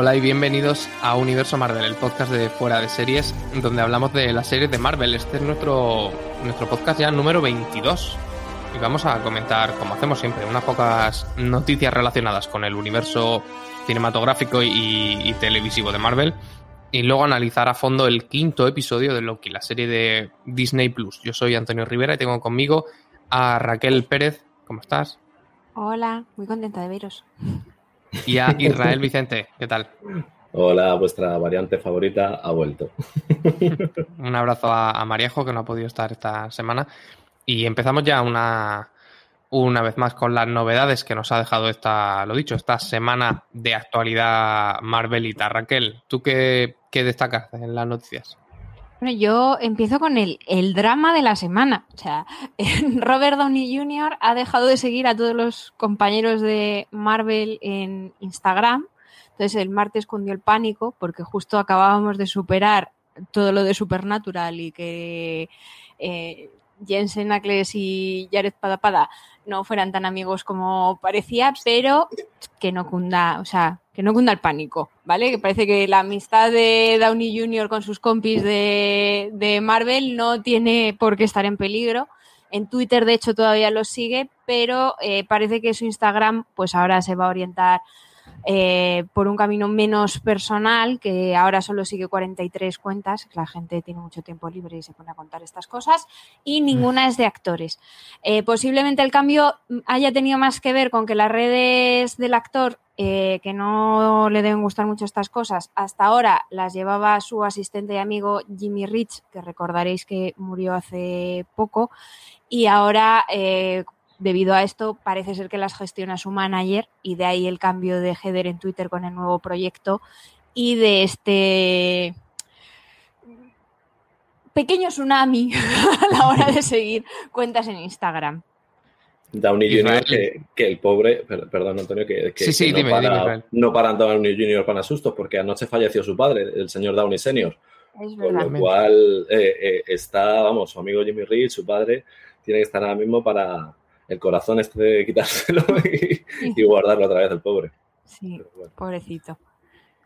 Hola y bienvenidos a Universo Marvel, el podcast de Fuera de Series, donde hablamos de las series de Marvel. Este es nuestro, nuestro podcast ya número 22. Y vamos a comentar, como hacemos siempre, unas pocas noticias relacionadas con el universo cinematográfico y, y televisivo de Marvel. Y luego analizar a fondo el quinto episodio de Loki, la serie de Disney Plus. Yo soy Antonio Rivera y tengo conmigo a Raquel Pérez. ¿Cómo estás? Hola, muy contenta de veros. Y a Israel Vicente, ¿qué tal? Hola, vuestra variante favorita ha vuelto. Un abrazo a, Mariejo, que no ha podido estar esta semana. Y empezamos ya una, una vez más con las novedades que nos ha dejado esta, lo dicho, esta semana de actualidad Marvelita. Raquel, ¿tú qué, qué destacas en las noticias? Bueno, yo empiezo con el, el drama de la semana. O sea, Robert Downey Jr. ha dejado de seguir a todos los compañeros de Marvel en Instagram. Entonces el martes cundió el pánico porque justo acabábamos de superar todo lo de Supernatural y que eh, Jensen Ackles y Jared Padapada no fueran tan amigos como parecía, pero que no cunda, o sea, que no cunda el pánico, ¿vale? Que parece que la amistad de Downey Jr. con sus compis de, de Marvel no tiene por qué estar en peligro. En Twitter, de hecho, todavía lo sigue, pero eh, parece que su Instagram, pues ahora se va a orientar eh, por un camino menos personal, que ahora solo sigue 43 cuentas, la gente tiene mucho tiempo libre y se pone a contar estas cosas, y ninguna es de actores. Eh, posiblemente el cambio haya tenido más que ver con que las redes del actor, eh, que no le deben gustar mucho estas cosas, hasta ahora las llevaba su asistente y amigo Jimmy Rich, que recordaréis que murió hace poco, y ahora debido a esto parece ser que las gestiona su manager y de ahí el cambio de header en Twitter con el nuevo proyecto y de este pequeño tsunami a la hora de seguir cuentas en Instagram. Downey Jr., que, que, el pobre, perdón Antonio, que, que, sí, sí, que no, dime, para, dime, no paran Downey Jr. para sustos, porque anoche falleció su padre, el señor Downey Sr. Es Con lo cual eh, eh, está, vamos, su amigo Jimmy Reed, su padre, tiene que estar ahora mismo para el corazón este de quitárselo y, y guardarlo otra vez el pobre. Sí, bueno. pobrecito.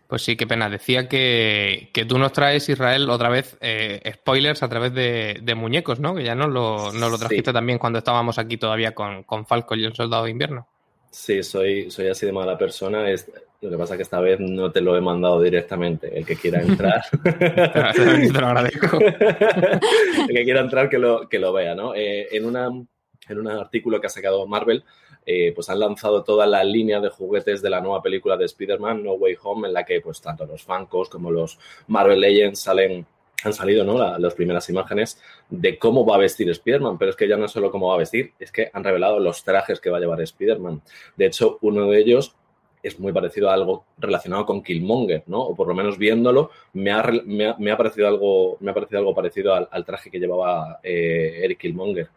Pues sí, qué pena. Decía que, que tú nos traes, Israel, otra vez eh, spoilers a través de, de, muñecos, ¿no? Que ya nos lo, nos lo trajiste Sí. también cuando estábamos aquí todavía con, con Falco y el Soldado de Invierno. Sí, soy, soy así de mala persona. Es, lo que pasa es que esta vez no te lo he mandado directamente. El que quiera entrar. Te lo agradezco. el que quiera entrar, que lo, que lo vea, ¿no? Eh, en, una, en un artículo que ha sacado Marvel, eh, pues han lanzado toda la línea de juguetes de la nueva película de Spider-Man, No Way Home, en la que pues tanto los Funkos como los Marvel Legends salen han salido ¿no? La, las primeras imágenes de cómo va a vestir Spider-Man, pero es que ya no es solo cómo va a vestir, es que han revelado los trajes que va a llevar Spider-Man. De hecho, uno de ellos es muy parecido a algo relacionado con Killmonger, ¿no? O por lo menos viéndolo, me ha, me ha, me ha parecido, algo, me ha parecido algo parecido al, al traje que llevaba eh, Eric Killmonger.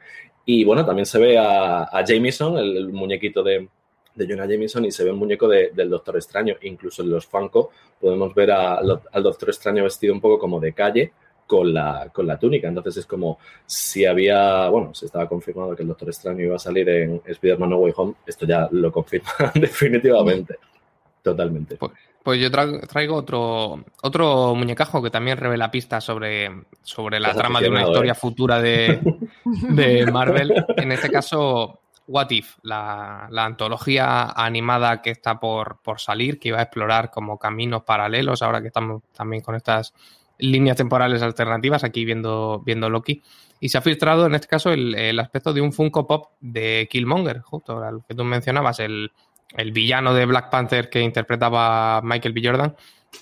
Y bueno, también se ve a, a Jameson, el, el, muñequito de, de Jonah Jameson, y se ve el muñeco de, del Doctor Extraño. Incluso en los Funko podemos ver a, al Doctor Extraño vestido un poco como de calle, con la, con la túnica. Entonces es como si había, bueno, se estaba confirmado que el Doctor Extraño iba a salir en Spider-Man No Way Home, esto ya lo confirma definitivamente. Totalmente. Pues, pues yo traigo, traigo, otro, otro muñecajo que también revela pistas sobre, sobre la trama de una historia ¿eh? futura de, de, Marvel. En este caso, What If, la, la, antología animada que está por, por salir, que iba a explorar como caminos paralelos, ahora que estamos también con estas líneas temporales alternativas, aquí viendo, viendo Loki. Y se ha filtrado en este caso el, el aspecto de un Funko Pop de Killmonger, justo el que tú mencionabas, el, el villano de Black Panther que interpretaba Michael B. Jordan,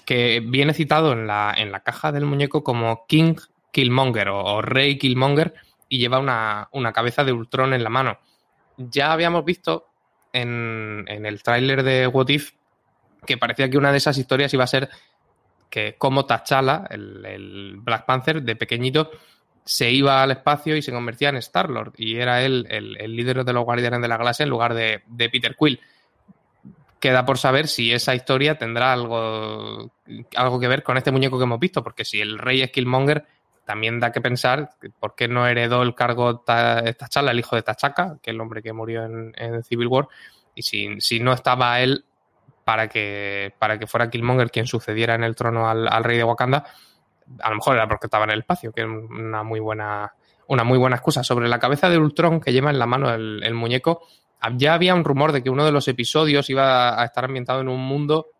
que viene citado en la, en la caja del muñeco como King Killmonger o Rey Killmonger y lleva una, una, cabeza de Ultron en la mano. Ya habíamos visto en, en el tráiler de What If que parecía que una de esas historias iba a ser que como T'Challa, el, el, Black Panther de pequeñito, se iba al espacio y se convertía en Star-Lord y era él el, el, líder de los Guardianes de la Galaxia en lugar de, de Peter Quill queda por saber si esa historia tendrá algo, algo que ver con este muñeco que hemos visto, porque si el rey es Killmonger, también da que pensar por qué no heredó el cargo T'Challa, el hijo de T'Chaka, que es el hombre que murió en, en Civil War, y si, si, no estaba él, para que, para que fuera Killmonger quien sucediera en el trono al, rey de Wakanda, a lo mejor era porque estaba en el espacio, que es una muy buena, una muy buena excusa. Sobre la cabeza de Ultron que lleva en la mano el, muñeco, ya había un rumor de que uno de los episodios iba a estar ambientado en un mundo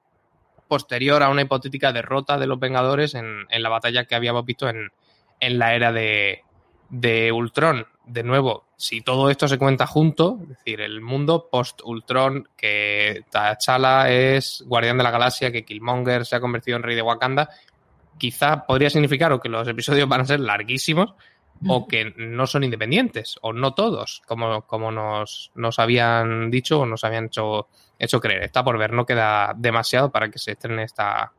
posterior a una hipotética derrota de los Vengadores en, la batalla que habíamos visto en, en la era de, de Ultron. De nuevo, si todo esto se cuenta junto, es decir, el mundo post-Ultron, que T'Challa es guardián de la galaxia, que Killmonger se ha convertido en rey de Wakanda, quizá podría significar o que los episodios van a ser larguísimos o que no son independientes, o no todos, como, como nos, nos habían dicho o nos habían hecho, hecho creer. Está por ver, no queda demasiado para que se estrene esta,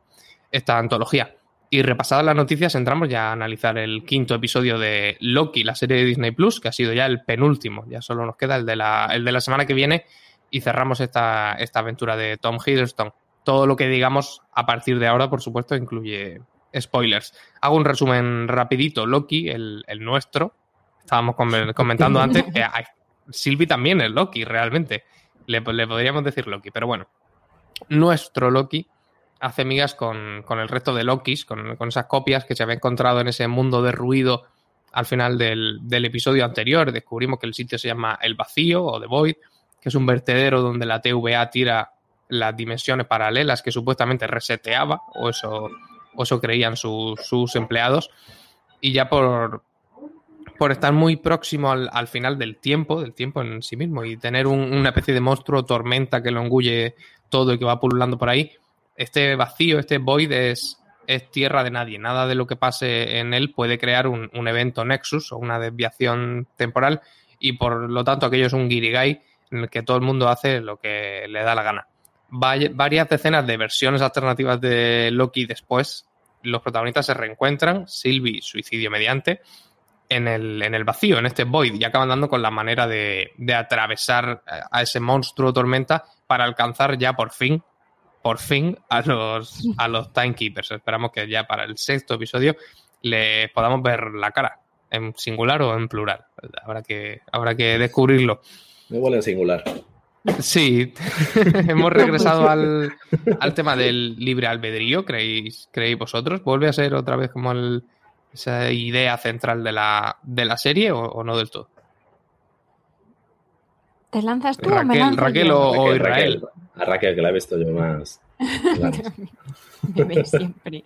esta antología. Y repasadas las noticias, entramos ya a analizar el quinto episodio de Loki, la serie de Disney Plus, que ha sido ya el penúltimo. Ya solo nos queda el de la, el de la semana que viene y cerramos esta, esta aventura de Tom Hiddleston. Todo lo que digamos a partir de ahora, por supuesto, incluye spoilers. Hago un resumen rapidito. Loki, el, nuestro, estábamos comentando antes que Sylvie también es Loki, realmente. Le, le podríamos decir Loki, pero bueno. Nuestro Loki hace migas con, el resto de Lokis, con, esas copias que se había encontrado en ese mundo de ruido al final del, episodio anterior. Descubrimos que el sitio se llama El Vacío o The Void, que es un vertedero donde la TVA tira las dimensiones paralelas que supuestamente reseteaba, o eso, o eso creían sus empleados. Y ya por, por estar muy próximo al, final del tiempo, del tiempo en sí mismo, y tener una especie de monstruo tormenta que lo engulle todo y que va pululando por ahí, este vacío, este void es, tierra de nadie. Nada de lo que pase en él puede crear un, evento nexus o una desviación temporal y por lo tanto aquello es un guirigay en el que todo el mundo hace lo que le da la gana. varias decenas de versiones alternativas de Loki después, los protagonistas se reencuentran, Sylvie, suicidio mediante, en el, en el vacío, en este void, y acaban dando con la manera de, de atravesar a ese monstruo tormenta para alcanzar ya por fin por fin a los, a los Timekeepers. Esperamos que ya para el sexto episodio les podamos ver la cara, en singular o en plural. Habrá que, habrá que descubrirlo. Me huele en singular. Sí, hemos regresado al, tema del libre albedrío, ¿creéis, ¿creéis vosotros? ¿Vuelve a ser otra vez como esa idea central de la, de la serie o, no del todo? ¿Te lanzas tú Raquel, o me Raquel o, Israel? A Raquel, que la he visto yo más. Siempre.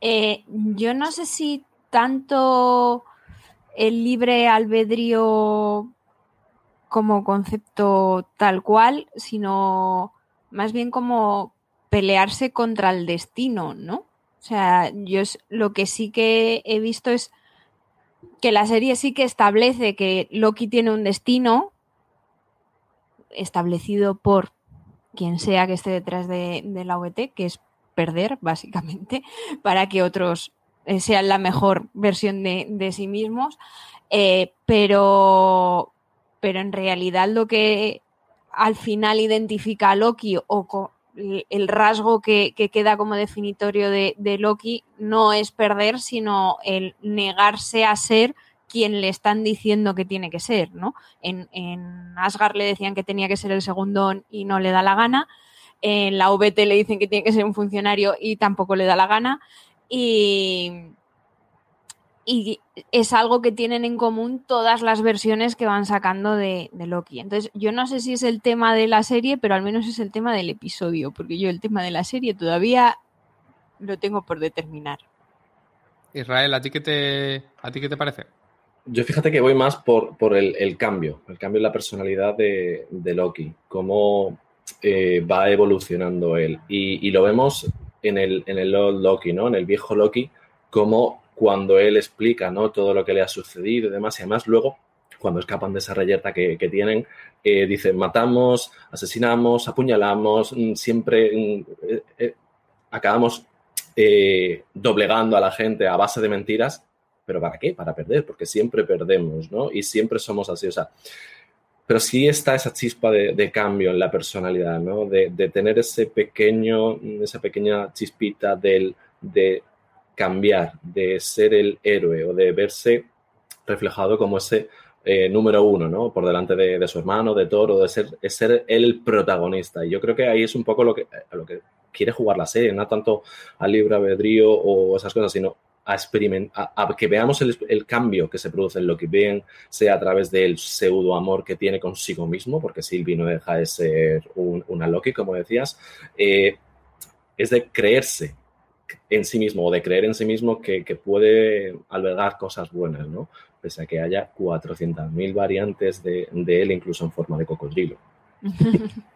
Eh, yo no sé si tanto el libre albedrío como concepto tal cual, sino más bien como pelearse contra el destino, ¿no? O sea, yo lo que sí que he visto es que la serie sí que establece que Loki tiene un destino establecido por quien sea que esté detrás de, la OET, que es perder, básicamente, para que otros eh, sean la mejor versión de, sí mismos. Eh, pero, pero en realidad lo que al final identifica a Loki o el rasgo que, queda como definitorio de, de, Loki no es perder, sino el negarse a ser quien le están diciendo que tiene que ser, ¿no? En, en Asgard le decían que tenía que ser el segundo y no le da la gana. En la VT le dicen que tiene que ser un funcionario y tampoco le da la gana. Y, y es algo que tienen en común todas las versiones que van sacando de, de, Loki. Entonces, yo no sé si es el tema de la serie, pero al menos es el tema del episodio, porque yo el tema de la serie todavía lo tengo por determinar. Israel, ¿a ti qué te, a ti qué te parece? Yo fíjate que voy más por, por el, cambio, el cambio en la personalidad de, Loki, cómo eh, va evolucionando él. Y, lo vemos en el, en el Loki, ¿no? En el viejo Loki, como cuando él explica, ¿no? Todo lo que le ha sucedido y demás. Y además luego, cuando escapan de esa reyerta que, tienen, eh, dicen, matamos, asesinamos, apuñalamos, mm, siempre mm, eh, acabamos doblegando a la gente a base de mentiras ¿Pero para qué? Para perder, porque siempre perdemos, ¿no? Y siempre somos así, o sea, pero sí está esa chispa de, cambio en la personalidad, ¿no? De, tener ese pequeño, esa pequeña chispita del, de cambiar, de ser el héroe o de verse reflejado como ese eh, número uno, ¿no? Por delante de, su hermano, de Thor, o de ser, es ser el protagonista. Y yo creo que ahí es un poco lo que, lo que quiere jugar la serie, no tanto al libre albedrío o esas cosas, sino a, experimentar, que veamos el, cambio que se produce en Loki, bien sea a través del pseudo amor que tiene consigo mismo, porque Sylvie no deja de ser una Loki, como decías, eh, es de creerse en sí mismo o de creer en sí mismo que, puede albergar cosas buenas, ¿no? Pese a que haya 400.000 variantes de, de él, incluso en forma de cocodrilo.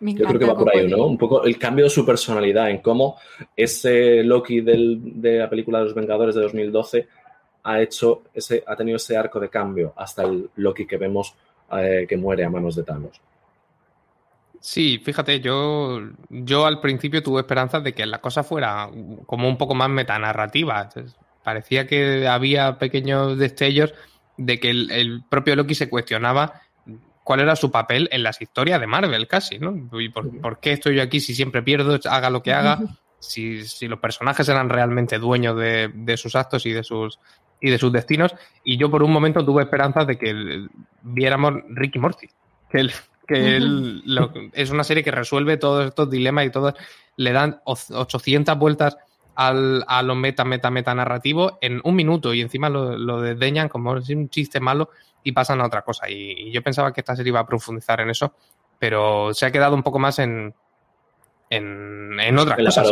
Yo creo que va por ahí, ¿no? Un poco el cambio de su personalidad, en cómo ese Loki de la película de los Vengadores de 2012 ha hecho ese, ha tenido ese arco de cambio hasta el Loki que vemos eh, que muere a manos de Thanos. Sí, fíjate, yo, yo al principio tuve esperanzas de que la cosa fuera como un poco más metanarrativa. parecía que había pequeños destellos de que el propio Loki se cuestionaba cuál era su papel en las historias de Marvel casi, ¿no? Y por, qué estoy yo aquí si siempre pierdo, haga lo que haga, si, los personajes eran realmente dueños de, sus actos y de sus, y de sus destinos. Y yo por un momento tuve esperanzas de que viéramos Ricky Morty, que él, que es una serie que resuelve todos estos dilemas y todos le dan 800 vueltas al, a lo meta, meta, meta narrativo en un minuto y encima lo, lo desdeñan como un chiste malo y pasan a otra cosa. Y, yo pensaba que esta serie iba a profundizar en eso, pero se ha quedado un poco más en, en, en otras cosas.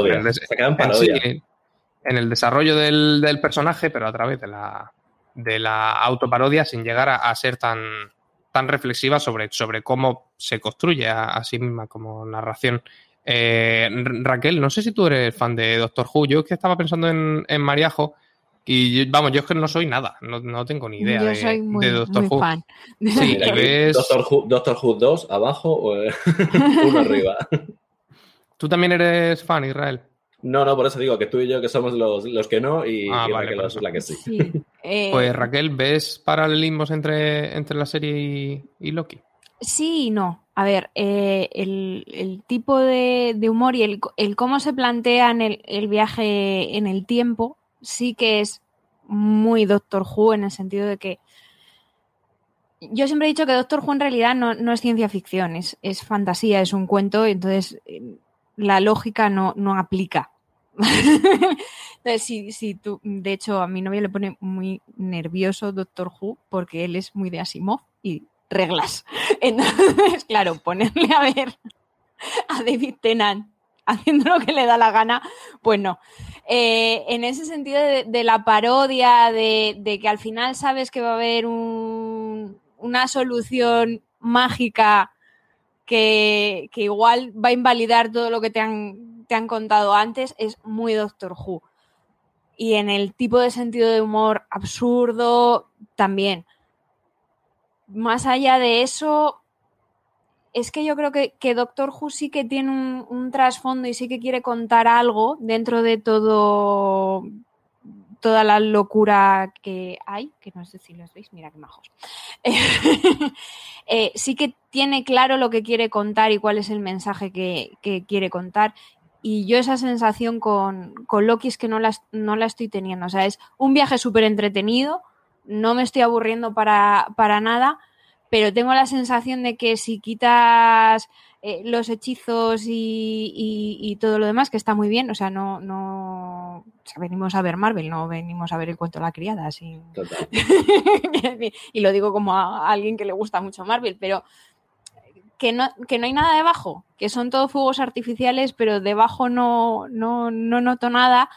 En el, desarrollo del, personaje, pero a través de la, de la autoparodia sin llegar a, ser tan, tan reflexiva sobre, sobre cómo se construye a, sí misma como narración. Eh, Raquel, no sé si tú eres fan de Doctor Who. Yo que estaba pensando en, en Mariajo y vamos, yo es que no soy nada, no, tengo ni idea de, soy muy, Doctor Who. Fan. Sí, ves... Doctor, Who, Doctor Who 2 abajo o uno arriba. ¿Tú también eres fan, Israel? No, no, por eso digo que tú y yo que somos los, que no y, ah, Raquel es la que sí. Eh, pues Raquel, ¿ves paralelismos entre, entre la serie y, Loki? Sí y no. A ver, eh, el, tipo de, humor y el, cómo se plantean el, viaje en el tiempo sí que es muy Doctor Who en el sentido de que yo siempre he dicho que Doctor Who en realidad no, es ciencia ficción, es, fantasía, es un cuento, entonces eh, la lógica no, aplica. entonces, si, tú, de hecho, a mi novia le pone muy nervioso Doctor Who porque él es muy de Asimov y reglas. Entonces, claro, ponerle a ver a David Tennant haciendo lo que le da la gana, pues no. Eh, en ese sentido de, la parodia, de, que al final sabes que va a haber una solución mágica que, igual va a invalidar todo lo que te han, te han contado antes, es muy Doctor Who. Y en el tipo de sentido de humor absurdo, también. Más allá de eso, es que yo creo que, Doctor Who sí que tiene un, trasfondo y sí que quiere contar algo dentro de todo toda la locura que hay, que no sé si los veis, mira qué majos. Eh, sí que tiene claro lo que quiere contar y cuál es el mensaje que, quiere contar. Y yo esa sensación con, con, Loki es que no la, no la estoy teniendo. O sea, es un viaje súper entretenido, no me estoy aburriendo para, para nada, pero tengo la sensación de que si quitas eh, los hechizos y, todo lo demás, que está muy bien, o sea, no, no, venimos a ver Marvel, no venimos a ver el cuento de la criada, así. y lo digo como a alguien que le gusta mucho Marvel, pero que no, que no hay nada debajo, que son todos fuegos artificiales, pero debajo no, no, no noto nada,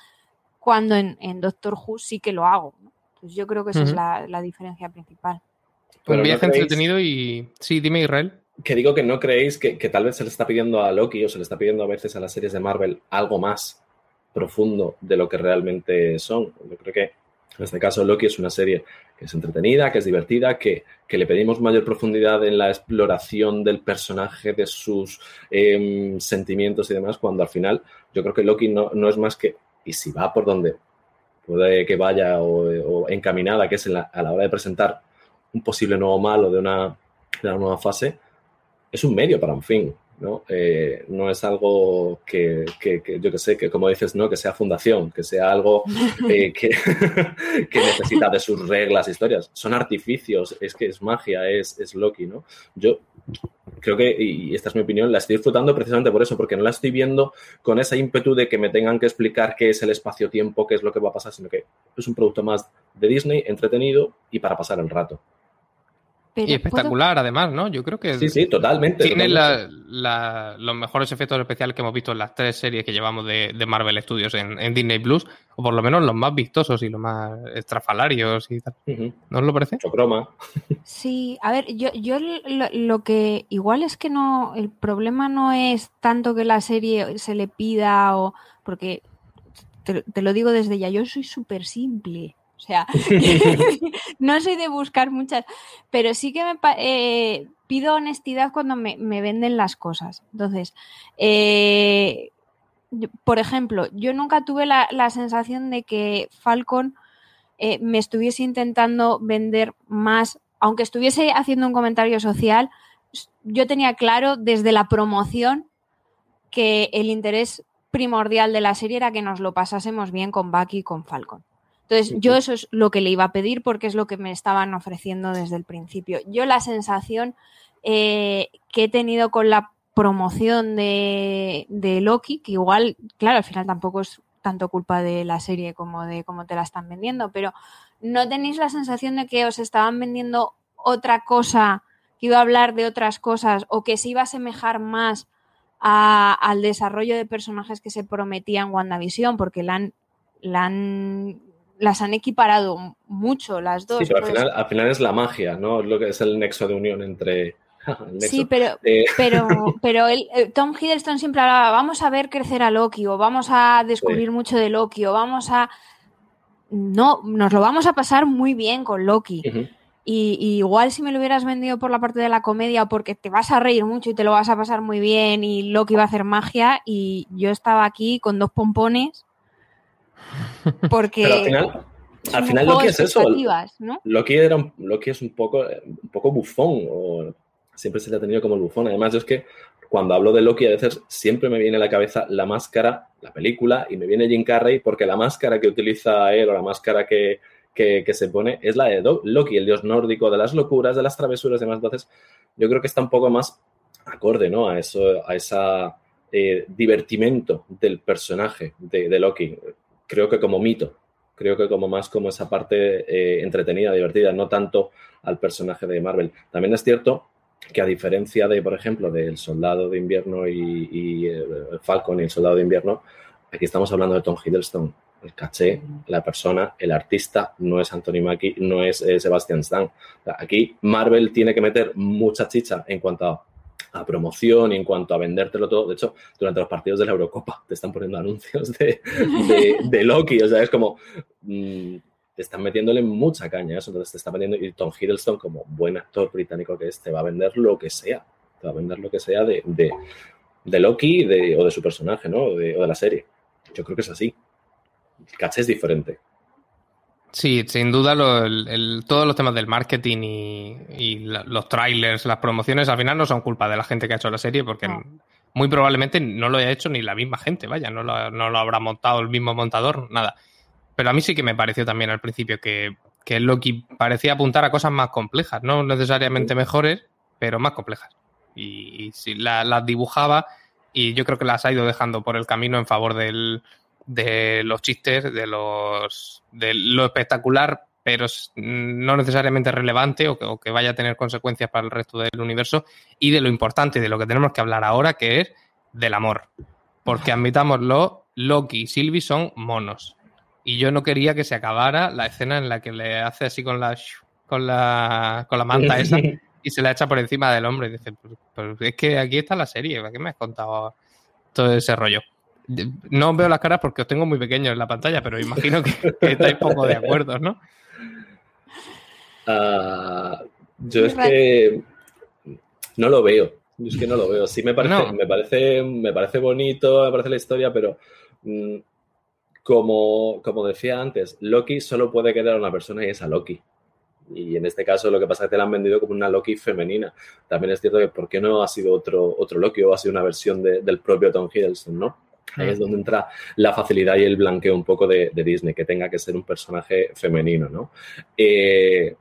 cuando en, Doctor Who sí que lo hago. Pues yo creo que esa es la diferencia principal un viaje entretenido y. Sí, dime, Israel. Que digo que no creéis que, tal vez se le está pidiendo a Loki o se le está pidiendo a veces a las series de Marvel algo más profundo de lo que realmente son. Yo creo que en este caso Loki es una serie que es entretenida, que es divertida, que, le pedimos mayor profundidad en la exploración del personaje, de sus em, sentimientos y demás, cuando al final yo creo que Loki no, no, es más que, y si va por donde puede que vaya o, encaminada, que es a la hora de presentar un posible nuevo malo de una, nueva fase, es un medio para un fin. ¿No? Eh, no es algo que, yo que sé, que como dices, ¿no? Que sea fundación, que sea algo eh, que, que, necesita de sus reglas, historias. Son artificios, es que es magia, es, es Loki, ¿no? Yo creo que, y esta es mi opinión, la estoy disfrutando precisamente por eso, porque no la estoy viendo con esa ímpetu de que me tengan que explicar qué es el espacio-tiempo, qué es lo que va a pasar, sino que es un producto más de Disney, entretenido y para pasar el rato y espectacular, además, ¿no? Yo creo que. Sí, sí, totalmente. Tiene los mejores efectos especiales que hemos visto en las tres series que llevamos de, Marvel Studios en, Disney Plus, o por lo menos los más vistosos y los más estrafalarios y tal. ¿No os lo parece? croma. Sí, a ver, yo, yo lo, que igual es que no. El problema no es tanto que la serie se le pida o. Porque te, te lo digo desde ya, yo soy súper simple. O sea, no soy de buscar muchas, pero sí que me eh, pido honestidad cuando me, venden las cosas. Entonces, eh, por ejemplo, yo nunca tuve la, sensación de que Falcon eh, me estuviese intentando vender más, aunque estuviese haciendo un comentario social, yo tenía claro desde la promoción que el interés primordial de la serie era que nos lo pasásemos bien con Bucky y con Falcon. Entonces, yo eso es lo que le iba a pedir porque es lo que me estaban ofreciendo desde el principio. Yo la sensación eh, que he tenido con la promoción de, Loki, que igual, claro, al final tampoco es tanto culpa de la serie como de cómo te la están vendiendo, pero ¿no tenéis la sensación de que os estaban vendiendo otra cosa, que iba a hablar de otras cosas o que se iba a asemejar más al desarrollo de personajes que se prometía en WandaVision? Porque la han, la han las han equiparado mucho las dos. Sí, pero al, final, es la magia, ¿no? Lo que es el nexo de unión entre... sí, pero, pero, pero el, eh, Tom Hiddleston siempre hablaba, vamos a ver crecer a Loki o vamos a descubrir mucho de Loki o vamos a... No, nos lo vamos a pasar muy bien con Loki. y, igual si me lo hubieras vendido por la parte de la comedia porque te vas a reír mucho y te lo vas a pasar muy bien y Loki va a hacer magia y yo estaba aquí con dos pompones porque. al final, al final Loki es eso. Loki, era Loki es un poco, un poco bufón, o siempre se le ha tenido como el bufón. Además, yo es que cuando hablo de Loki, a veces siempre me viene a la cabeza la máscara, la película, y me viene Jim Carrey porque la máscara que utiliza él o la máscara que, se pone es la de Loki, el dios nórdico de las locuras, de las travesuras y demás. Entonces, yo creo que está un poco más acorde, ¿no? A eso, a esa eh, divertimento del personaje de, de Loki creo que como mito, creo que como más como esa parte eh, entretenida, divertida, no tanto al personaje de Marvel. También es cierto que a diferencia de, por ejemplo, del Soldado de Invierno y, eh, Falcon y el Soldado de Invierno, aquí estamos hablando de Tom Hiddleston. El caché, la persona, el artista, no es Anthony Mackie, no es eh, Sebastian Stan. aquí Marvel tiene que meter mucha chicha en cuanto a a promoción y en cuanto a vendértelo todo. De hecho, durante los partidos de la Eurocopa te están poniendo anuncios de, de, Loki. O sea, es como. Mm, te están metiéndole mucha caña eso. Entonces te está vendiendo. Y Tom Hiddleston, como buen actor británico que es, te va a vender lo que sea. Te va a vender lo que sea de, de, Loki o de su personaje, ¿no? O de, o de la serie. Yo creo que es así. El caché es diferente. Sí, sin duda todos los temas del marketing y, los trailers, las promociones, al final no son culpa de la gente que ha hecho la serie porque muy probablemente no lo haya hecho ni la misma gente, vaya, no lo, no lo, habrá montado el mismo montador, nada. Pero a mí sí que me pareció también al principio que, que Loki parecía apuntar a cosas más complejas, no necesariamente mejores, pero más complejas. Y, si las dibujaba y yo creo que las ha ido dejando por el camino en favor del, de los chistes, de los de lo espectacular, pero no necesariamente relevante o que, vaya a tener consecuencias para el resto del universo, y de lo importante, de lo que tenemos que hablar ahora, que es del amor. Porque admitámoslo, Loki y Sylvie son monos. Y yo no quería que se acabara la escena en la que le hace así con la con la, con la manta esa y se la echa por encima del hombre. Y dice, pues, pues es que aquí está la serie, ¿para qué me has contado todo ese rollo? No veo las caras porque os tengo muy pequeños en la pantalla, pero imagino que, estáis poco de acuerdo, ¿no? Ah, yo es que no lo veo. Yo es que no lo veo. Sí me parece, me parece, me parece bonito, me parece la historia, pero mm, como, como decía antes, Loki solo puede quedar a una persona y es a Loki. Y en este caso lo que pasa es que te la han vendido como una Loki femenina. También es cierto que ¿por qué no ha sido otro, otro Loki o ha sido una versión del propio Tom Hiddleston, ¿no? Ahí es donde entra la facilidad y el blanqueo un poco de, Disney, que tenga que ser un personaje femenino, ¿no? Eh,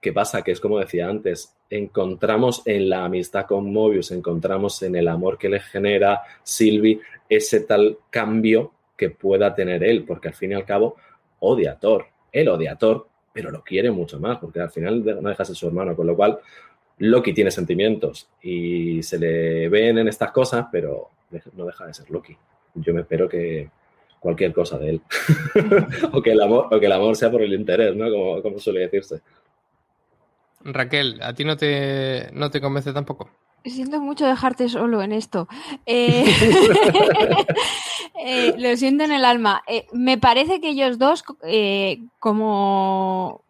¿Qué pasa? Que es como decía antes, encontramos en la amistad con Mobius, encontramos en el amor que le genera Sylvie ese tal cambio que pueda tener él, porque al fin y al cabo odia a Thor. Él odia a Thor, pero lo quiere mucho más, porque al final no deja de ser su hermano, con lo cual Loki tiene sentimientos y se le ven en estas cosas, pero no deja de ser Loki. Yo me espero que cualquier cosa de él. o, que el amor, o que el amor sea por el interés, ¿no? Como, como suele decirse. Raquel, ¿a ti no te, no te convence tampoco? Siento mucho dejarte solo en esto. Eh, eh, lo siento en el alma. Eh, me parece que ellos dos, como,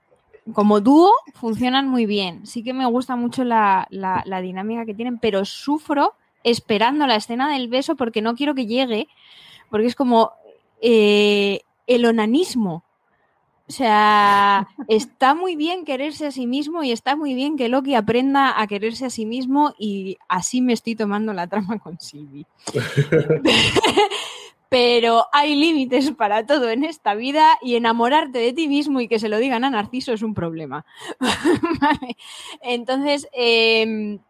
como dúo, funcionan muy bien. Sí que me gusta mucho la, la, dinámica que tienen, pero sufro esperando la escena del beso porque no quiero que llegue, porque es como el onanismo. O sea, está muy bien quererse a sí mismo y está muy bien que Loki aprenda a quererse a sí mismo y así me estoy tomando la trama con Sylvie. Pero hay límites para todo en esta vida y enamorarte de ti mismo y que se lo digan a Narciso es un problema. Entonces, em,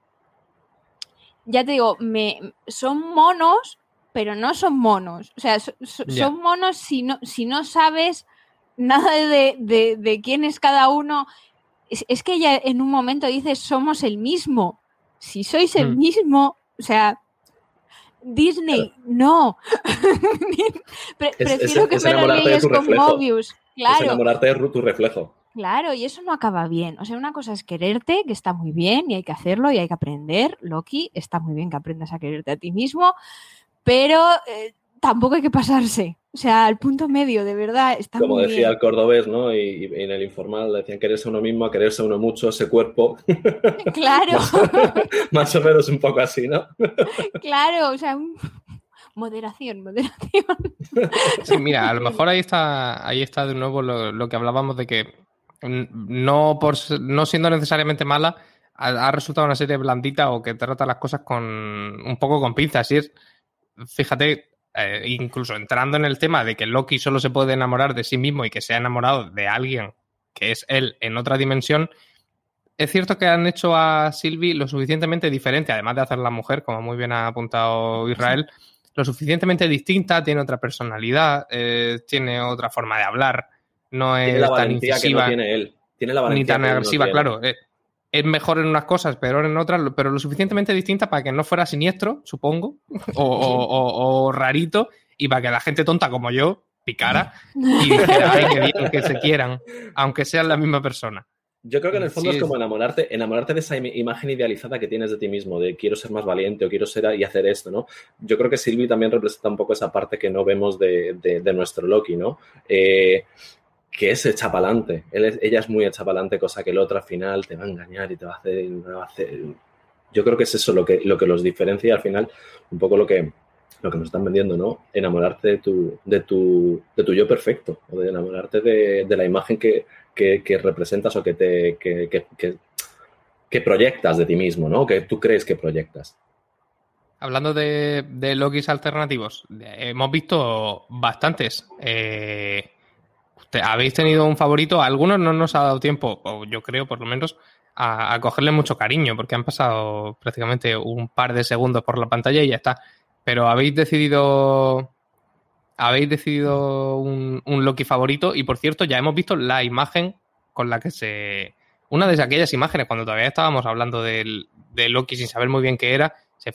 ya te digo, me, son monos, pero no son monos. O sea, son monos si no, si no sabes nada de, quién es cada uno. Es, que ella en un momento dice, somos el mismo. Si sois el mm. mismo, o sea, Disney, no. prefiero que me lo con Mobius. Claro. Es enamorarte de tu reflejo. Claro, y eso no acaba bien. O sea, una cosa es quererte, que está muy bien y hay que hacerlo y hay que aprender. Loki, está muy bien que aprendas a quererte a ti mismo, pero eh, tampoco hay que pasarse. O sea, al punto medio, de verdad, está Como decía el cordobés, ¿no? Y, en el informal decían quererse uno mismo, a quererse uno mucho, ese cuerpo. Claro. más, o menos un poco así, ¿no? claro, o sea, moderación, moderación. sí, mira, a lo mejor ahí está, ahí está de nuevo lo, que hablábamos de que no, por, no siendo necesariamente mala, ha, ha, resultado una serie blandita o que trata las cosas con un poco con pinzas. Y es, fíjate, eh, incluso entrando en el tema de que Loki solo se puede enamorar de sí mismo y que se ha enamorado de alguien que es él en otra dimensión, es cierto que han hecho a Sylvie lo suficientemente diferente, además de hacerla mujer, como muy bien ha apuntado Israel, lo suficientemente distinta, tiene otra personalidad, eh, tiene otra forma de hablar, no es tan incisiva, que tiene él. Tiene la ni tan agresiva, claro. Eh, es mejor en unas cosas, peor en otras, pero lo suficientemente distinta para que no fuera siniestro, supongo, o, rarito, y para que la gente tonta como yo picara y dijera, ay, que que se quieran, aunque sean la misma persona. Yo creo que en el fondo es como enamorarte, enamorarte de esa imagen idealizada que tienes de ti mismo, de quiero ser más valiente o quiero ser y hacer esto, ¿no? Yo creo que Sylvie también representa un poco esa parte que no vemos de, de nuestro Loki, ¿no? Eh, que es hecha para adelante. Ella es muy adelante, cosa que el otro al final te va a engañar y te va a hacer. Yo creo que es eso lo que, lo que los diferencia al final, un poco lo que, lo que nos están vendiendo, ¿no? Enamorarte de tu, de tu, de tu yo perfecto, o de enamorarte de, la imagen que, representas o que, te, que, proyectas de ti mismo, ¿no? Que tú crees que proyectas. Hablando de, de Lokis alternativos, hemos visto bastantes. Eh, ¿Habéis tenido un favorito? Algunos no nos ha dado tiempo, o yo creo por lo menos, a, cogerle mucho cariño, porque han pasado prácticamente un par de segundos por la pantalla y ya está. Pero habéis decidido. Habéis decidido un, Loki favorito. Y por cierto, ya hemos visto la imagen con la que se. Una de aquellas imágenes, cuando todavía estábamos hablando de Loki sin saber muy bien qué era, se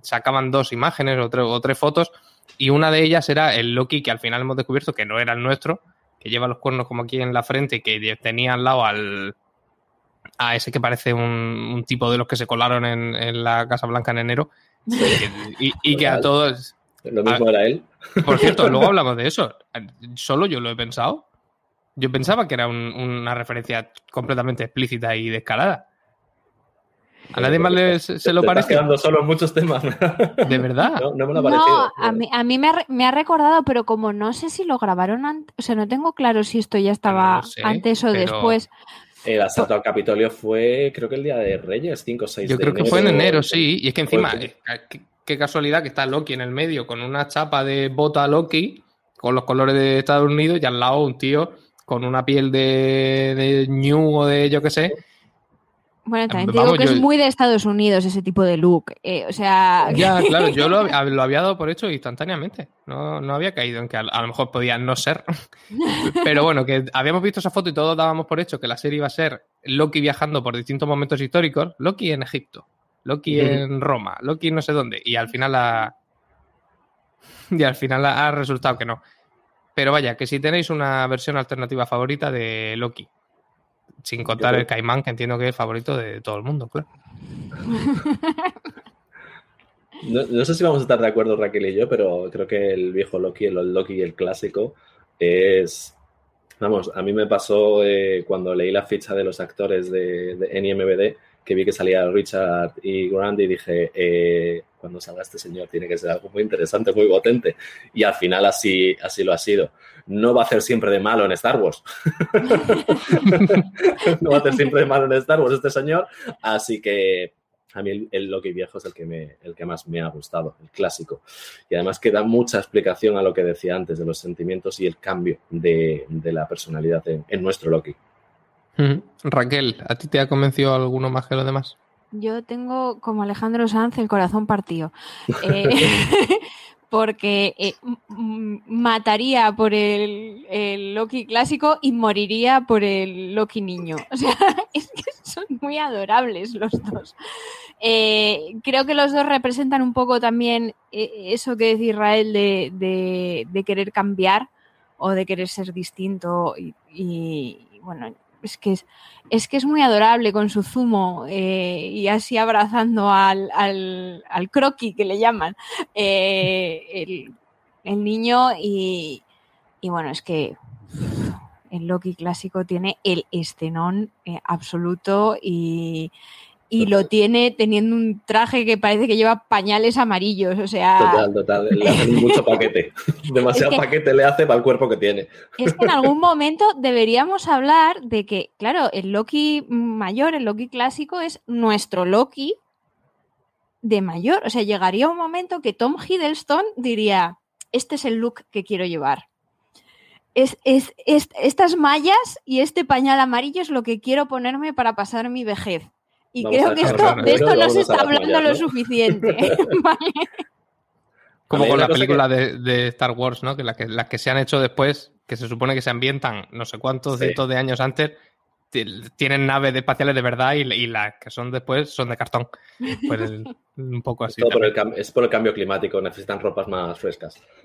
sacaban dos imágenes o, o tres fotos. Y una de ellas era el Loki que al final hemos descubierto que no era el nuestro, que lleva los cuernos como aquí en la frente y que tenía al lado al a ese que parece un, tipo de los que se colaron en, la Casa Blanca en enero y, que a todos... Lo mismo era él. Por cierto, luego hablamos de eso. Solo yo lo he pensado. Yo pensaba que era una referencia completamente explícita y descarada. A nadie más se lo parece. quedando solo muchos temas. ¿De verdad? No, me lo ha parecido. a mí, a mí me, ha, recordado, pero como no sé si lo grabaron antes, o sea, no tengo claro si esto ya estaba antes o después. El asalto al Capitolio fue, creo que el día de Reyes, 5 o 6 Yo de creo que enero. fue en enero, sí. Y es que encima, eh, qué, qué casualidad que está Loki en el medio con una chapa de bota Loki con los colores de Estados Unidos y al lado un tío con una piel de, de ñu o de yo qué sé. Bueno, también te Vamos, digo que yo- es muy de Estados Unidos ese tipo de look. eh, o sea, Ya, claro, yo lo, hab- lo había dado por hecho instantáneamente. No, no había caído en que a, a lo mejor podía no ser. Pero bueno, que habíamos visto esa foto y todos dábamos por hecho que la serie iba a ser Loki viajando por distintos momentos históricos. Loki en Egipto, Loki en Roma, Loki no sé dónde. Y al final ha. Y al final ha resultado que no. Pero vaya, que si tenéis una versión alternativa favorita de Loki. Sin contar creo- el Caimán, que entiendo que es favorito de todo el mundo, claro. No, no sé si vamos a estar de acuerdo Raquel y yo, pero creo que el viejo Loki, el old Loki, el clásico, es... Vamos, a mí me pasó eh, cuando leí la ficha de los actores de, de NIMBD, que vi que salía Richard y Grant y dije, eh, cuando salga este señor tiene que ser algo muy interesante, muy potente. Y al final así, así lo ha sido. No va a hacer siempre de malo en Star Wars. no va a hacer siempre de malo en Star Wars este señor. Así que a mí el, Loki viejo es el que, me, el que más me ha gustado, el clásico. Y además que da mucha explicación a lo que decía antes de los sentimientos y el cambio de, de la personalidad en, nuestro Loki. Raquel, ¿a ti te ha convencido alguno más que los demás? Yo tengo como Alejandro Sanz el corazón partido. Eh, porque eh, mataría por el, el Loki clásico y moriría por el Loki niño. O sea, es que son muy adorables los dos. Eh, creo que los dos representan un poco también eso que dice Israel de, de- de querer cambiar o de querer ser distinto y, y, bueno, es que es, es que es muy adorable con su zumo eh, y así abrazando al, al, al croqui que le llaman eh, el, el niño y, y bueno, es que el Loki clásico tiene el escenón eh, absoluto y, y lo tiene teniendo un traje que parece que lleva pañales amarillos, o sea... Total, total. Le hacen mucho paquete. Demasiado Es que- paquete le hace para el cuerpo que tiene. Es que en algún momento deberíamos hablar de que, claro, el Loki mayor, el Loki clásico, es nuestro Loki de mayor. O sea, llegaría un momento que Tom Hiddleston diría, este es el look que quiero llevar. Es, es- es- estas mallas y este pañal amarillo es lo que quiero ponerme para pasar mi vejez. Y Vamos creo que esto, de esto no se está las hablando lo suficiente. ¿vale? Como con una la cosa película de, de Star Wars, ¿no? Que, la que las que se han hecho después, que se supone que se ambientan no sé cuántos Sí. cientos de años antes, tienen naves espaciales de verdad y, y las que son después son de cartón. Pues el- un poco así. Por el es por el cambio climático, necesitan ropas más frescas.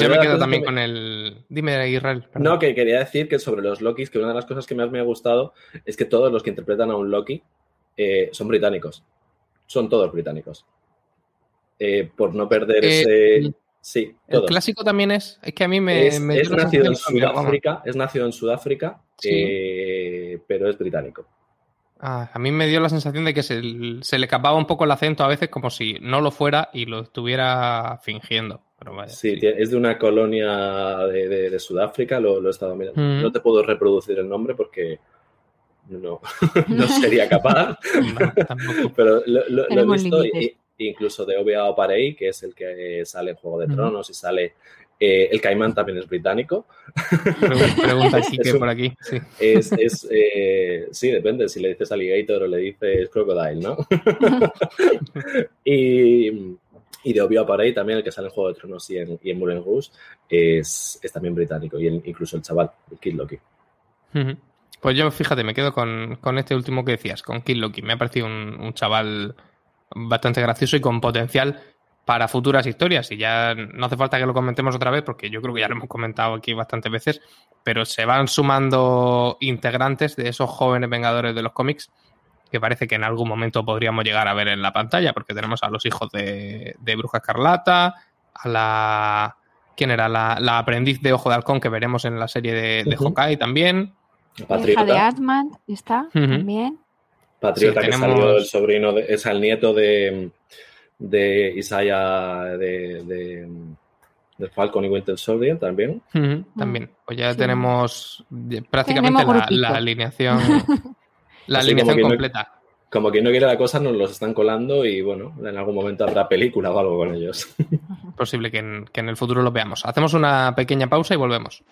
Yo me quedo también que con el. Dime, Israel. perdón. No, que quería decir que sobre los Lokis, que una de las cosas que más me ha gustado es que todos los que interpretan a un Loki eh, son británicos. Son todos británicos. Eh, por no perder Eh, ese... Sí, El clásico también es. Es que a mí me. es, me nacido en Sudáfrica, es nacido en Sudáfrica, Sí. eh, pero es británico. ah, a mí me dio la sensación de que se, se le escapaba un poco el acento a veces como si no lo fuera y lo estuviera fingiendo. Pero vaya, Sí, es de una colonia de, de- de Sudáfrica, lo, lo he estado mirando. Mm. No te puedo reproducir el nombre porque no, no sería capaz, No, tampoco. pero lo, lo- lo he Tenemos visto, límites. Incluso de Obia Oparei, que es el que sale en Juego de. Tronos y sale... eh, el caimán también es británico. Pre- Pregunta Es Quique un- por aquí. Sí. Es, es, eh, sí, depende si le dices alligator o le dices crocodile, ¿no? y, y de Obvio Aparey también, el que sale en Juego de Tronos y en, y en Moulin Rouge, es, es también británico. Y el- incluso el chaval, el Kid Loki. Pues yo, fíjate, me quedo con, con este último que decías, con Kid Loki. Me ha parecido un, un chaval bastante gracioso y con potencial para futuras historias. Y ya no hace falta que lo comentemos otra vez, porque yo creo que ya lo hemos comentado aquí bastantes veces, pero se van sumando integrantes de esos jóvenes vengadores de los cómics que parece que en algún momento podríamos llegar a ver en la pantalla, porque tenemos a los hijos de, de Bruja Escarlata, a la... ¿Quién era? La, la aprendiz de Ojo de Halcón que veremos en la serie de, de Ujú. Hawkeye también. La hija de Atman está también. Patriota Sí, que salió el sobrino, de, es el nieto de, de Isaiah, de, de de Falcon y Winter Soldier también. también. Pues ya tenemos prácticamente la, alineación, la alineación completa. como quien no quiere la cosa, nos los están colando y bueno, en algún momento habrá película o algo con ellos. Posible que en, que en el futuro lo veamos. Hacemos una pequeña pausa y volvemos.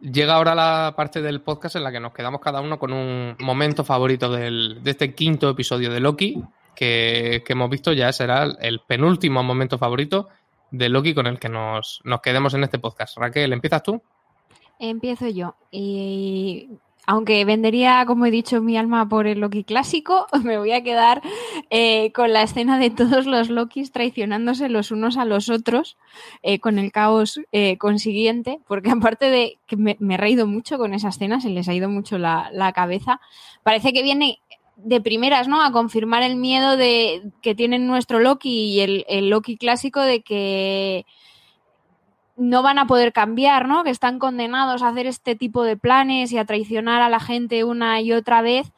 Llega ahora la parte del podcast en la que nos quedamos cada uno con un momento favorito del, de este quinto episodio de Loki, que, que, hemos visto ya será el penúltimo momento favorito de Loki con el que nos, nos quedemos en este podcast. Raquel, ¿empiezas tú? Empiezo yo. Y aunque vendería, como he dicho, mi alma por el Loki clásico, me voy a quedar eh, con la escena de todos los Lokis traicionándose los unos a los otros, eh, con el caos eh, consiguiente, porque aparte de que me, he reído mucho con esa escena, se les ha ido mucho la, la cabeza, parece que viene de primeras, ¿no? A confirmar el miedo de que tienen nuestro Loki y el, el, Loki clásico de que no van a poder cambiar, ¿no? Que están condenados a hacer este tipo de planes y a traicionar a la gente una y otra vez.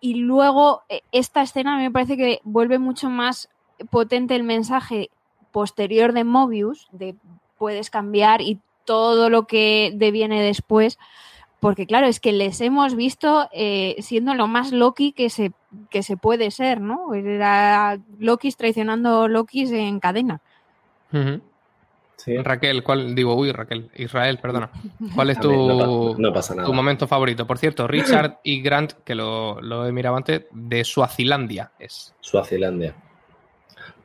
Y luego eh, esta escena me parece que vuelve mucho más potente el mensaje posterior de Mobius, de puedes cambiar y todo lo que deviene después porque claro, es que les hemos visto eh, siendo lo más Loki que se, que se puede ser, ¿no? Era Loki traicionando Lokis en cadena. Sí. Raquel, ¿cuál? Digo, uy, Raquel, Israel, perdona. ¿Cuál es tu, tu momento favorito? Por cierto, Richard y Grant, que lo, lo he mirado antes, de Suazilandia es. Suazilandia.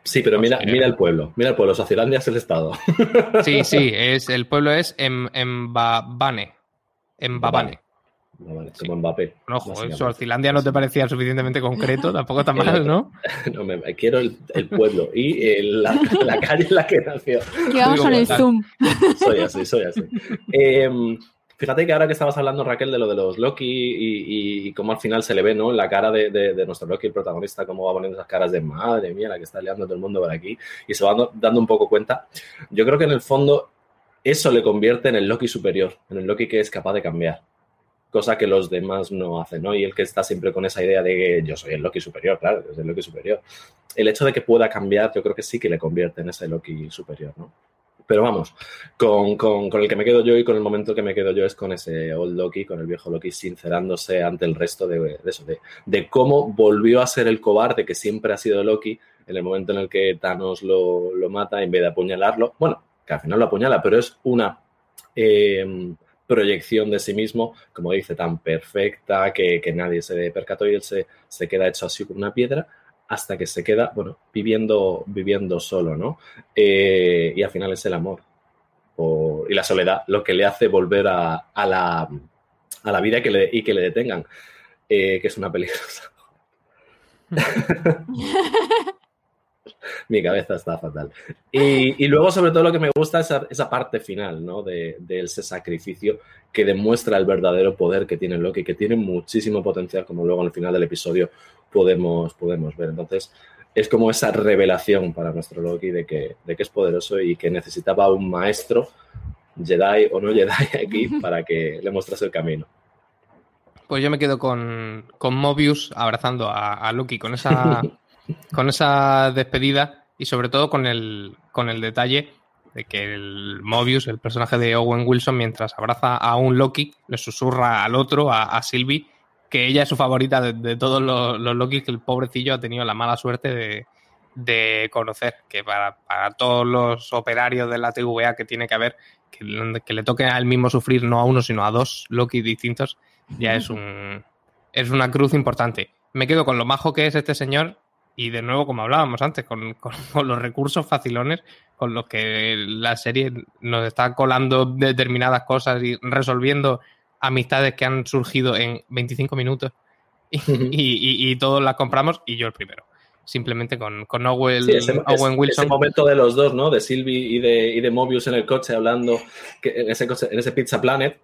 Sí, pero mira, mira el pueblo, mira el pueblo, Suazilandia es el estado. Sí, sí, es, el pueblo es en, en En Babane. como Mbappé. Ojo, Suazilandia no te parecía suficientemente concreto, tampoco está mal, ¿no? no, me, quiero el, pueblo y la, calle en la que nació. vamos en el Zoom. Soy así, soy así. Em, fíjate que ahora que estabas hablando, Raquel, de lo de los Loki y, cómo al final se le ve, ¿no? La cara de, nuestro Loki, el protagonista, cómo va poniendo esas caras de madre mía, la que está liando todo el mundo por aquí, y se va dando un poco cuenta. Yo creo que en el fondo eso le convierte en el Loki superior, en el Loki que es capaz de cambiar. Cosa que los demás no hacen, ¿no? Y el que está siempre con esa idea de yo soy el Loki superior, claro, yo soy el Loki superior. El hecho de que pueda cambiar, yo creo que sí que le convierte en ese Loki superior, ¿no? Pero vamos, con, el que me quedo yo y con el momento que me quedo yo es con ese old Loki, con el viejo Loki sincerándose ante el resto de, eso, de, de, cómo volvió a ser el cobarde que siempre ha sido Loki en el momento en el que Thanos lo, lo mata en vez de apuñalarlo. Bueno, que al final lo apuñala, pero es una eh, proyección de sí mismo, como dice, tan perfecta que, nadie se percató y él se, se, queda hecho así como una piedra hasta que se queda, bueno, viviendo, viviendo solo, ¿no? Eh, y al final es el amor y la soledad lo que le hace volver a, la, a la, vida y que le, y que le detengan, eh, que es una peligrosa. Mi cabeza está fatal. Y, luego, sobre todo, lo que me gusta es esa, parte final, ¿no? De, ese sacrificio que demuestra el verdadero poder que tiene Loki, que tiene muchísimo potencial, como luego al final del episodio podemos, podemos ver. Entonces, es como esa revelación para nuestro Loki de que, de que es poderoso y que necesitaba un maestro, Jedi o no Jedi, aquí para que le mostrase el camino. Pues yo me quedo con, Mobius abrazando a, a Loki con esa con esa despedida y sobre todo con el, con el detalle de que el Mobius, el personaje de Owen Wilson, mientras abraza a un Loki, le susurra al otro, a, Sylvie, que ella es su favorita de, todos los, Loki que el pobrecillo ha tenido la mala suerte de, conocer, que para, todos los operarios de la TVA que tiene que haber, que, que le toque a él mismo sufrir no a uno, sino a dos Loki distintos, ya es un es una cruz importante. Me quedo con lo majo que es este señor y de nuevo, como hablábamos antes, con, los recursos facilones con los que la serie nos está colando determinadas cosas y resolviendo amistades que han surgido en 25 minutos. Y todos las compramos y yo el primero simplemente con, con Owen, Wilson. Ese momento de los dos, ¿no? De Sylvie y de, y de Mobius en el coche hablando en, ese en ese Pizza Planet.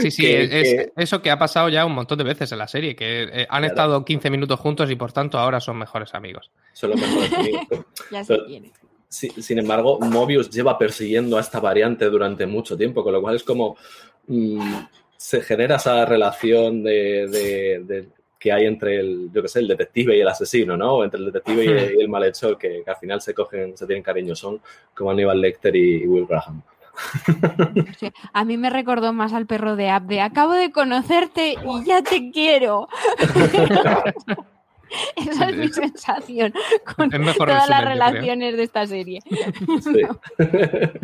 Sí, sí, es, eso que ha pasado ya un montón de veces en la serie, que eh, han estado 15 minutos juntos y por tanto ahora son mejores amigos. Son los mejores amigos. ya se tiene. sin embargo, Mobius lleva persiguiendo a esta variante durante mucho tiempo, con lo cual es como... Mm, se genera esa relación de que hay entre el, yo qué sé, el detective y el asesino, ¿no? O entre el detective y el, y el malhechor, que, que, al final se cogen, se tienen cariño, son como Aníbal Lecter y, y Will Graham. Sí, a mí me recordó más al perro de App de acabo de conocerte y ya te quiero. Esa es mi sensación con todas las relaciones de esta serie. Sí.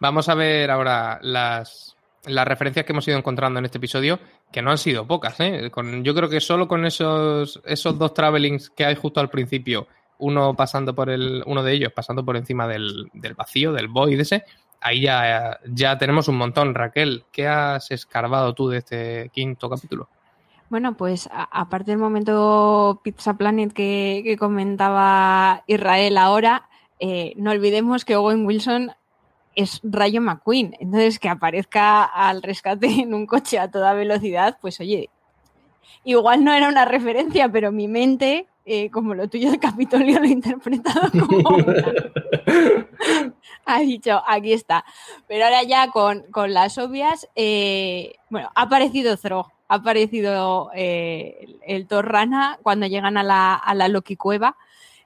Vamos a ver ahora las, las referencias que hemos ido encontrando en este episodio, que no han sido pocas. ¿eh? Yo creo que solo con esos, esos dos travelings que hay justo al principio, uno pasando por el, uno de ellos pasando por encima del, del vacío, del void ese, ahí ya, ya tenemos un montón. Raquel, ¿qué has escarbado tú de este quinto capítulo? Bueno, pues aparte del momento Pizza Planet que, que comentaba Israel ahora, eh, no olvidemos que Owen Wilson es Rayo McQueen. Entonces, que aparezca al rescate en un coche a toda velocidad, pues oye, igual no era una referencia, pero mi mente, eh, como lo tuyo de Capitolio, lo he interpretado como una. ha dicho, aquí está. Pero ahora ya con, con las obvias, eh, bueno, ha aparecido Zro, ha aparecido eh, el, el Torrana cuando llegan a la, a la Loki Cueva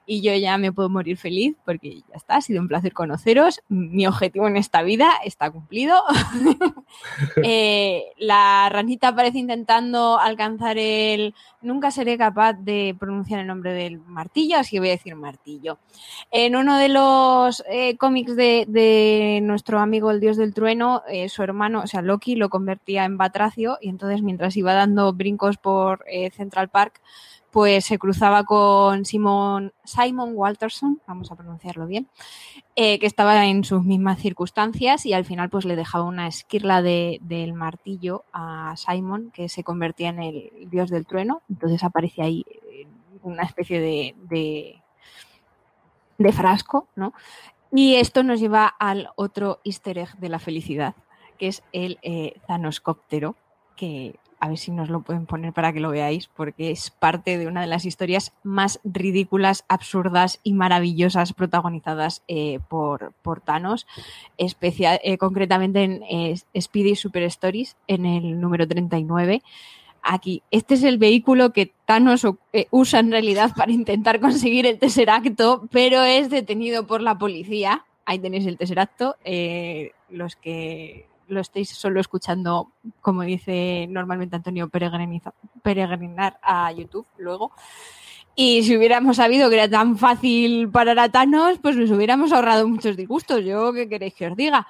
y yo ya me puedo morir feliz porque ya está, ha sido un placer conoceros. Mi objetivo en esta vida está cumplido. eh, la ranita parece intentando alcanzar el... Nunca seré capaz de pronunciar el nombre del martillo, así que voy a decir martillo. En uno de los eh, cómics de, de, nuestro amigo el dios del trueno, eh, su hermano, o sea, Loki, lo convertía en Batracio y entonces mientras iba dando brincos por Central Park, pues se cruzaba con Simon, Simon Walterson, vamos a pronunciarlo bien, eh, que estaba en sus mismas circunstancias y al final pues le dejaba una esquirla de, del martillo a Simon, que se convertía en el dios del trueno. Entonces aparece ahí una especie de, de, de frasco, ¿no? Y esto nos lleva al otro easter egg de la felicidad, que es el eh, Thanoscóptero, que a ver si nos lo pueden poner para que lo veáis, porque es parte de una de las historias más ridículas, absurdas y maravillosas protagonizadas eh, por, por, Thanos, especial, eh, concretamente en eh, Speedy Super Stories, en el número 39. Aquí, este es el vehículo que Thanos eh, usa en realidad para intentar conseguir el Tesseracto, pero es detenido por la policía. Ahí tenéis el Tesseracto. los que lo estéis solo escuchando, como dice normalmente Antonio, peregrinar a YouTube luego. Y si hubiéramos sabido que era tan fácil parar a Thanos, pues nos hubiéramos ahorrado muchos disgustos. Yo, ¿qué queréis que os diga?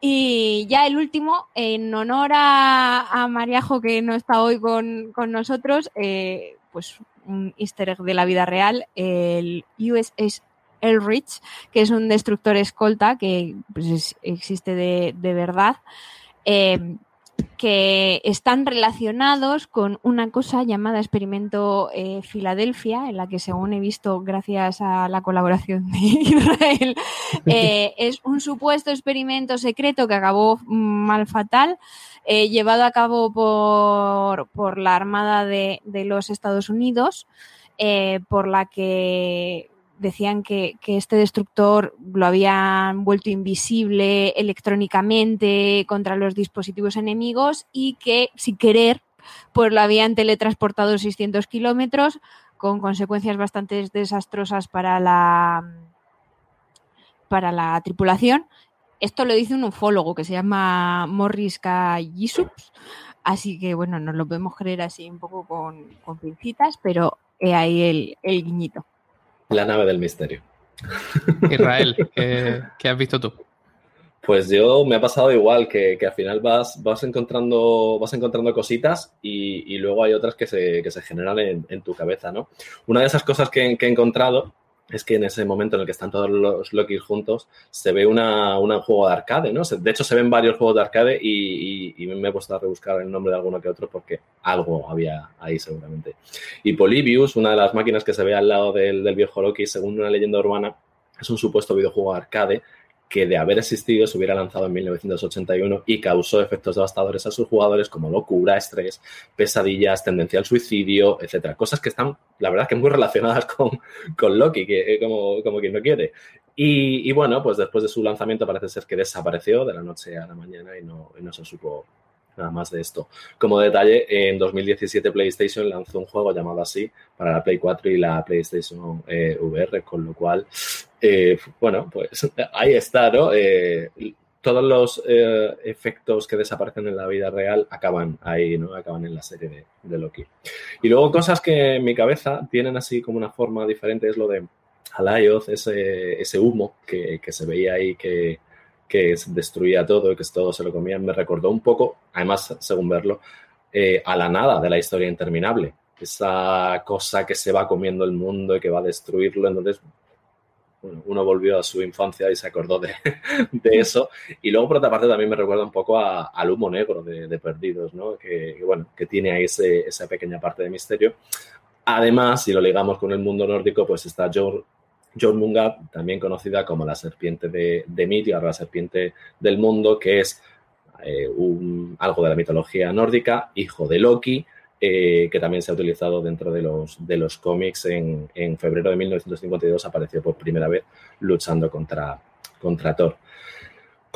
Y ya el último, en honor a, a Mariajo, que no está hoy con, con nosotros, eh, pues un easter egg de la vida real, el USS Elrich, que es un destructor escolta que pues, es, existe de, de verdad, eh, que están relacionados con una cosa llamada Experimento eh, Filadelfia, en la que según he visto gracias a la colaboración de Israel, eh, es un supuesto experimento secreto que acabó mal fatal, eh, llevado a cabo por, por la Armada de, de los Estados Unidos, por la que decían que, que, este destructor lo habían vuelto invisible electrónicamente contra los dispositivos enemigos y que sin querer pues lo habían teletransportado 600 kilómetros con consecuencias bastante desastrosas para la para la tripulación. Esto lo dice un ufólogo que se llama Morris K. Así que bueno, nos lo podemos creer así un poco con, con pincitas, pero he ahí el, el guiñito. La nave del misterio. Israel, ¿qué, ¿qué, has visto tú? Pues yo me ha pasado igual, que, que al final vas, vas, encontrando, vas encontrando cositas y, y luego hay otras que se, que se generan en, en, tu cabeza, ¿no? Una de esas cosas que, que, he encontrado es que en ese momento en el que están todos los Lokis juntos, se ve una, una, juego de arcade, ¿no? De hecho, se ven varios juegos de arcade y, y, y, me he puesto a rebuscar el nombre de alguno que otro porque algo había ahí seguramente. Y Polybius, una de las máquinas que se ve al lado del, del viejo Loki, según una leyenda urbana, es un supuesto videojuego de arcade que de haber existido se hubiera lanzado en 1981 y causó efectos devastadores a sus jugadores como locura, estrés, pesadillas, tendencia al suicidio, etcétera. Cosas que están, la verdad, que muy relacionadas con, con Loki, que, eh, como, como quien no quiere. Y, bueno, pues después de su lanzamiento parece ser que desapareció de la noche a la mañana y no, y no se supo nada más de esto. Como detalle, en 2017 PlayStation lanzó un juego llamado así para la Play 4 y la PlayStation eh, VR, con lo cual, eh, bueno, pues ahí está, ¿no? Eh, todos los efectos que desaparecen en la vida real acaban ahí, ¿no? Acaban en la serie de, Loki. Y luego cosas que en mi cabeza tienen así como una forma diferente es lo de Alayoth, ese, ese humo que, que se veía ahí que que destruía todo y que todo se lo comían, me recordó un poco, además, según verlo, eh, a la nada de la historia interminable. Esa cosa que se va comiendo el mundo y que va a destruirlo. Entonces, uno volvió a su infancia y se acordó de, eso. Y luego, por otra parte, también me recuerda un poco al humo negro de, Perdidos, ¿no? Que, bueno, que tiene ahí esa pequeña parte de misterio. Además, si lo ligamos con el mundo nórdico, pues está George, Jormungand, también conocida como la serpiente de, de la serpiente del mundo, que es eh, algo de la mitología nórdica, hijo de Loki, eh, que también se ha utilizado dentro de los, de los cómics. En, en, febrero de 1952 apareció por primera vez luchando contra, contra Thor.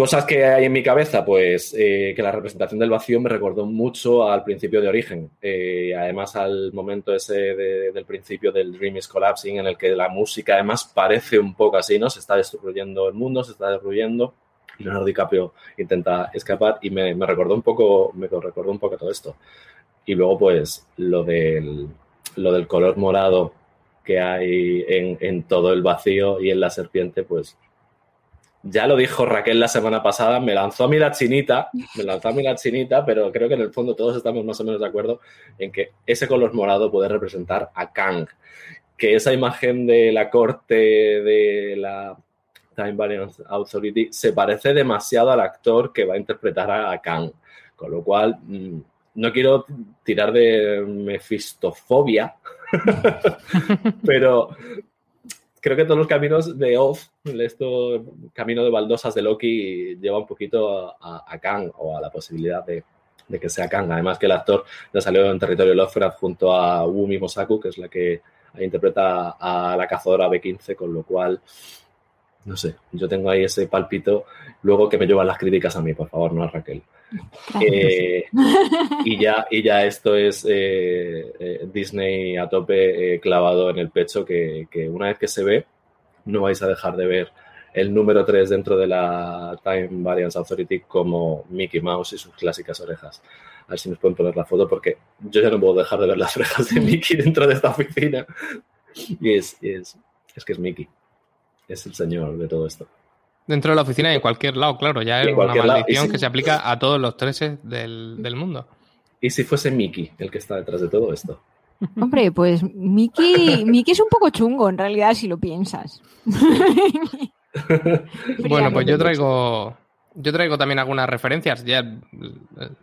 Cosas que hay en mi cabeza, pues eh, que la representación del vacío me recordó mucho al principio de Origen. Eh, además, al momento ese del principio del Dream is Collapsing, en el que la música además parece un poco así, ¿no? Se está destruyendo el mundo, se está destruyendo. Leonardo DiCaprio intenta escapar y me, recordó un poco, me recordó un poco todo esto. Y luego, pues, lo del, lo del color morado que hay en, en todo el vacío y en la serpiente, pues ya lo dijo Raquel la semana pasada, me lanzó a mí la chinita, me lanzó a mí la chinita, pero creo que en el fondo todos estamos más o menos de acuerdo en que ese color morado puede representar a Kang, que esa imagen de la corte de la Time Variance Authority se parece demasiado al actor que va a interpretar a Kang, con lo cual mm, no quiero tirar de mefistofobia, pero, creo que todos los caminos de Off, esto camino de baldosas de Loki, lleva un poquito a, Kang o a la posibilidad de, que sea Kang. Además que el actor ya salió en territorio Lovecraft junto a Wumi Mosaku, que es la que interpreta a la cazadora B15, con lo cual, no sé, yo tengo ahí ese palpito. Luego que me llevan las críticas a mí, por favor, no a Raquel. Eh, y, ya, y ya esto es eh, eh, Disney a tope clavado en el pecho que, una vez que se ve no vais a dejar de ver el número 3 dentro de la Time Variance Authority como Mickey Mouse y sus clásicas orejas. A ver si nos pueden poner la foto porque yo ya no puedo dejar de ver las orejas de Mickey dentro de esta oficina. Y es, es, es que es Mickey. Es el señor de todo esto. Dentro de la oficina y en cualquier lado, claro, ya es una maldición que se aplica a todos los treses del, mundo. ¿Y si fuese Mickey el que está detrás de todo esto? Hombre, pues Mickey, Mickey es un poco chungo en realidad si lo piensas. bueno, pues yo traigo yo traigo también algunas referencias. Ya,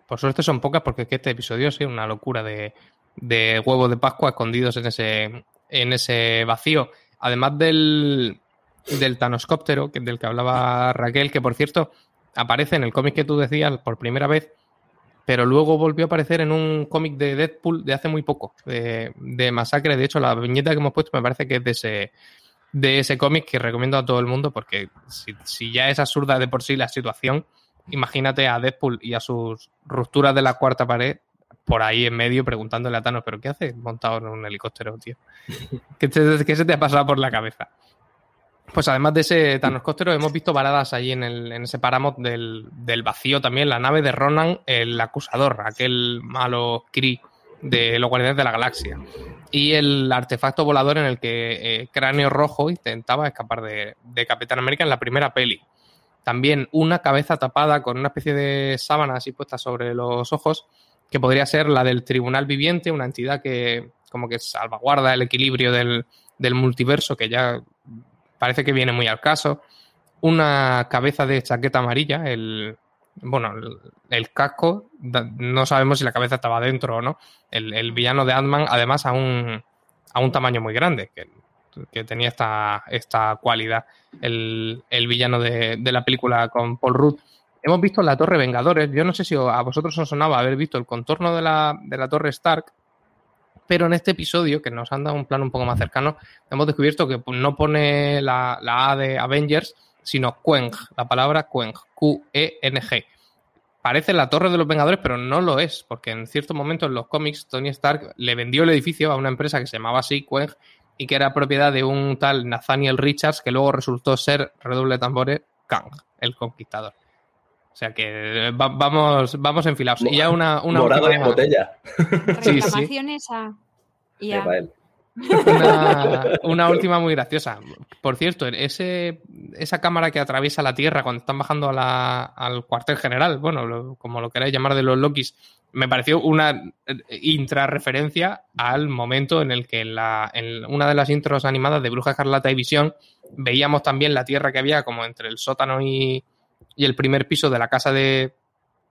por suerte son pocas porque es que este episodio es una locura de, de huevos de Pascua escondidos en ese, en ese vacío. Además del, del Thanoscóptero, del que hablaba Raquel, que por cierto aparece en el cómic que tú decías por primera vez, pero luego volvió a aparecer en un cómic de Deadpool de hace muy poco, de, Masacre. De hecho, la viñeta que hemos puesto me parece que es de ese, de ese cómic que recomiendo a todo el mundo, porque si, ya es absurda de por sí la situación, imagínate a Deadpool y a sus rupturas de la cuarta pared por ahí en medio preguntándole a Thanos, ¿pero qué hace montado en un helicóptero, tío? ¿Qué, ¿Qué, se te ha pasado por la cabeza? Pues además de ese Thanos Costero, hemos visto varadas allí en, el, en ese páramo del, vacío también la nave de Ronan, el acusador, aquel malo Kree de los Guardianes de la Galaxia. Y el artefacto volador en el que eh, Cráneo Rojo intentaba escapar de, de, Capitán América en la primera peli. También una cabeza tapada con una especie de sábana así puesta sobre los ojos, que podría ser la del Tribunal Viviente, una entidad que como que salvaguarda el equilibrio del, del multiverso, que ya parece que viene muy al caso. Una cabeza de chaqueta amarilla, el, bueno, el, casco, no sabemos si la cabeza estaba dentro o no. El, villano de Ant-Man, además, a un, a un tamaño muy grande, que, tenía esta, esta cualidad, el, villano de, de, la película con Paul Rudd. Hemos visto la Torre Vengadores. Yo no sé si a vosotros os sonaba haber visto el contorno de la, de la Torre Stark, pero en este episodio, que nos han dado un plano un poco más cercano, hemos descubierto que no pone la, A de Avengers, sino Queng, la palabra Queng, Q-E-N-G. parece la Torre de los Vengadores, pero no lo es, porque en cierto momento en los cómics Tony Stark le vendió el edificio a una empresa que se llamaba Sequeng y que era propiedad de un tal Nathaniel Richards que luego resultó ser, redoble tambores, Kang, el conquistador. O sea que vamos, vamos enfilados. Y ya una, una Morado última... botella. Reclamaciones a... Una, última muy graciosa. Por cierto, ese, esa cámara que atraviesa la Tierra cuando están bajando al cuartel general, bueno, como lo queráis llamar de los Lokis, me pareció una intrarreferencia al momento en el que en, la, en una de las intros animadas de Bruja Escarlata y Visión veíamos también la Tierra que había como entre el sótano y, y el primer piso de la casa de,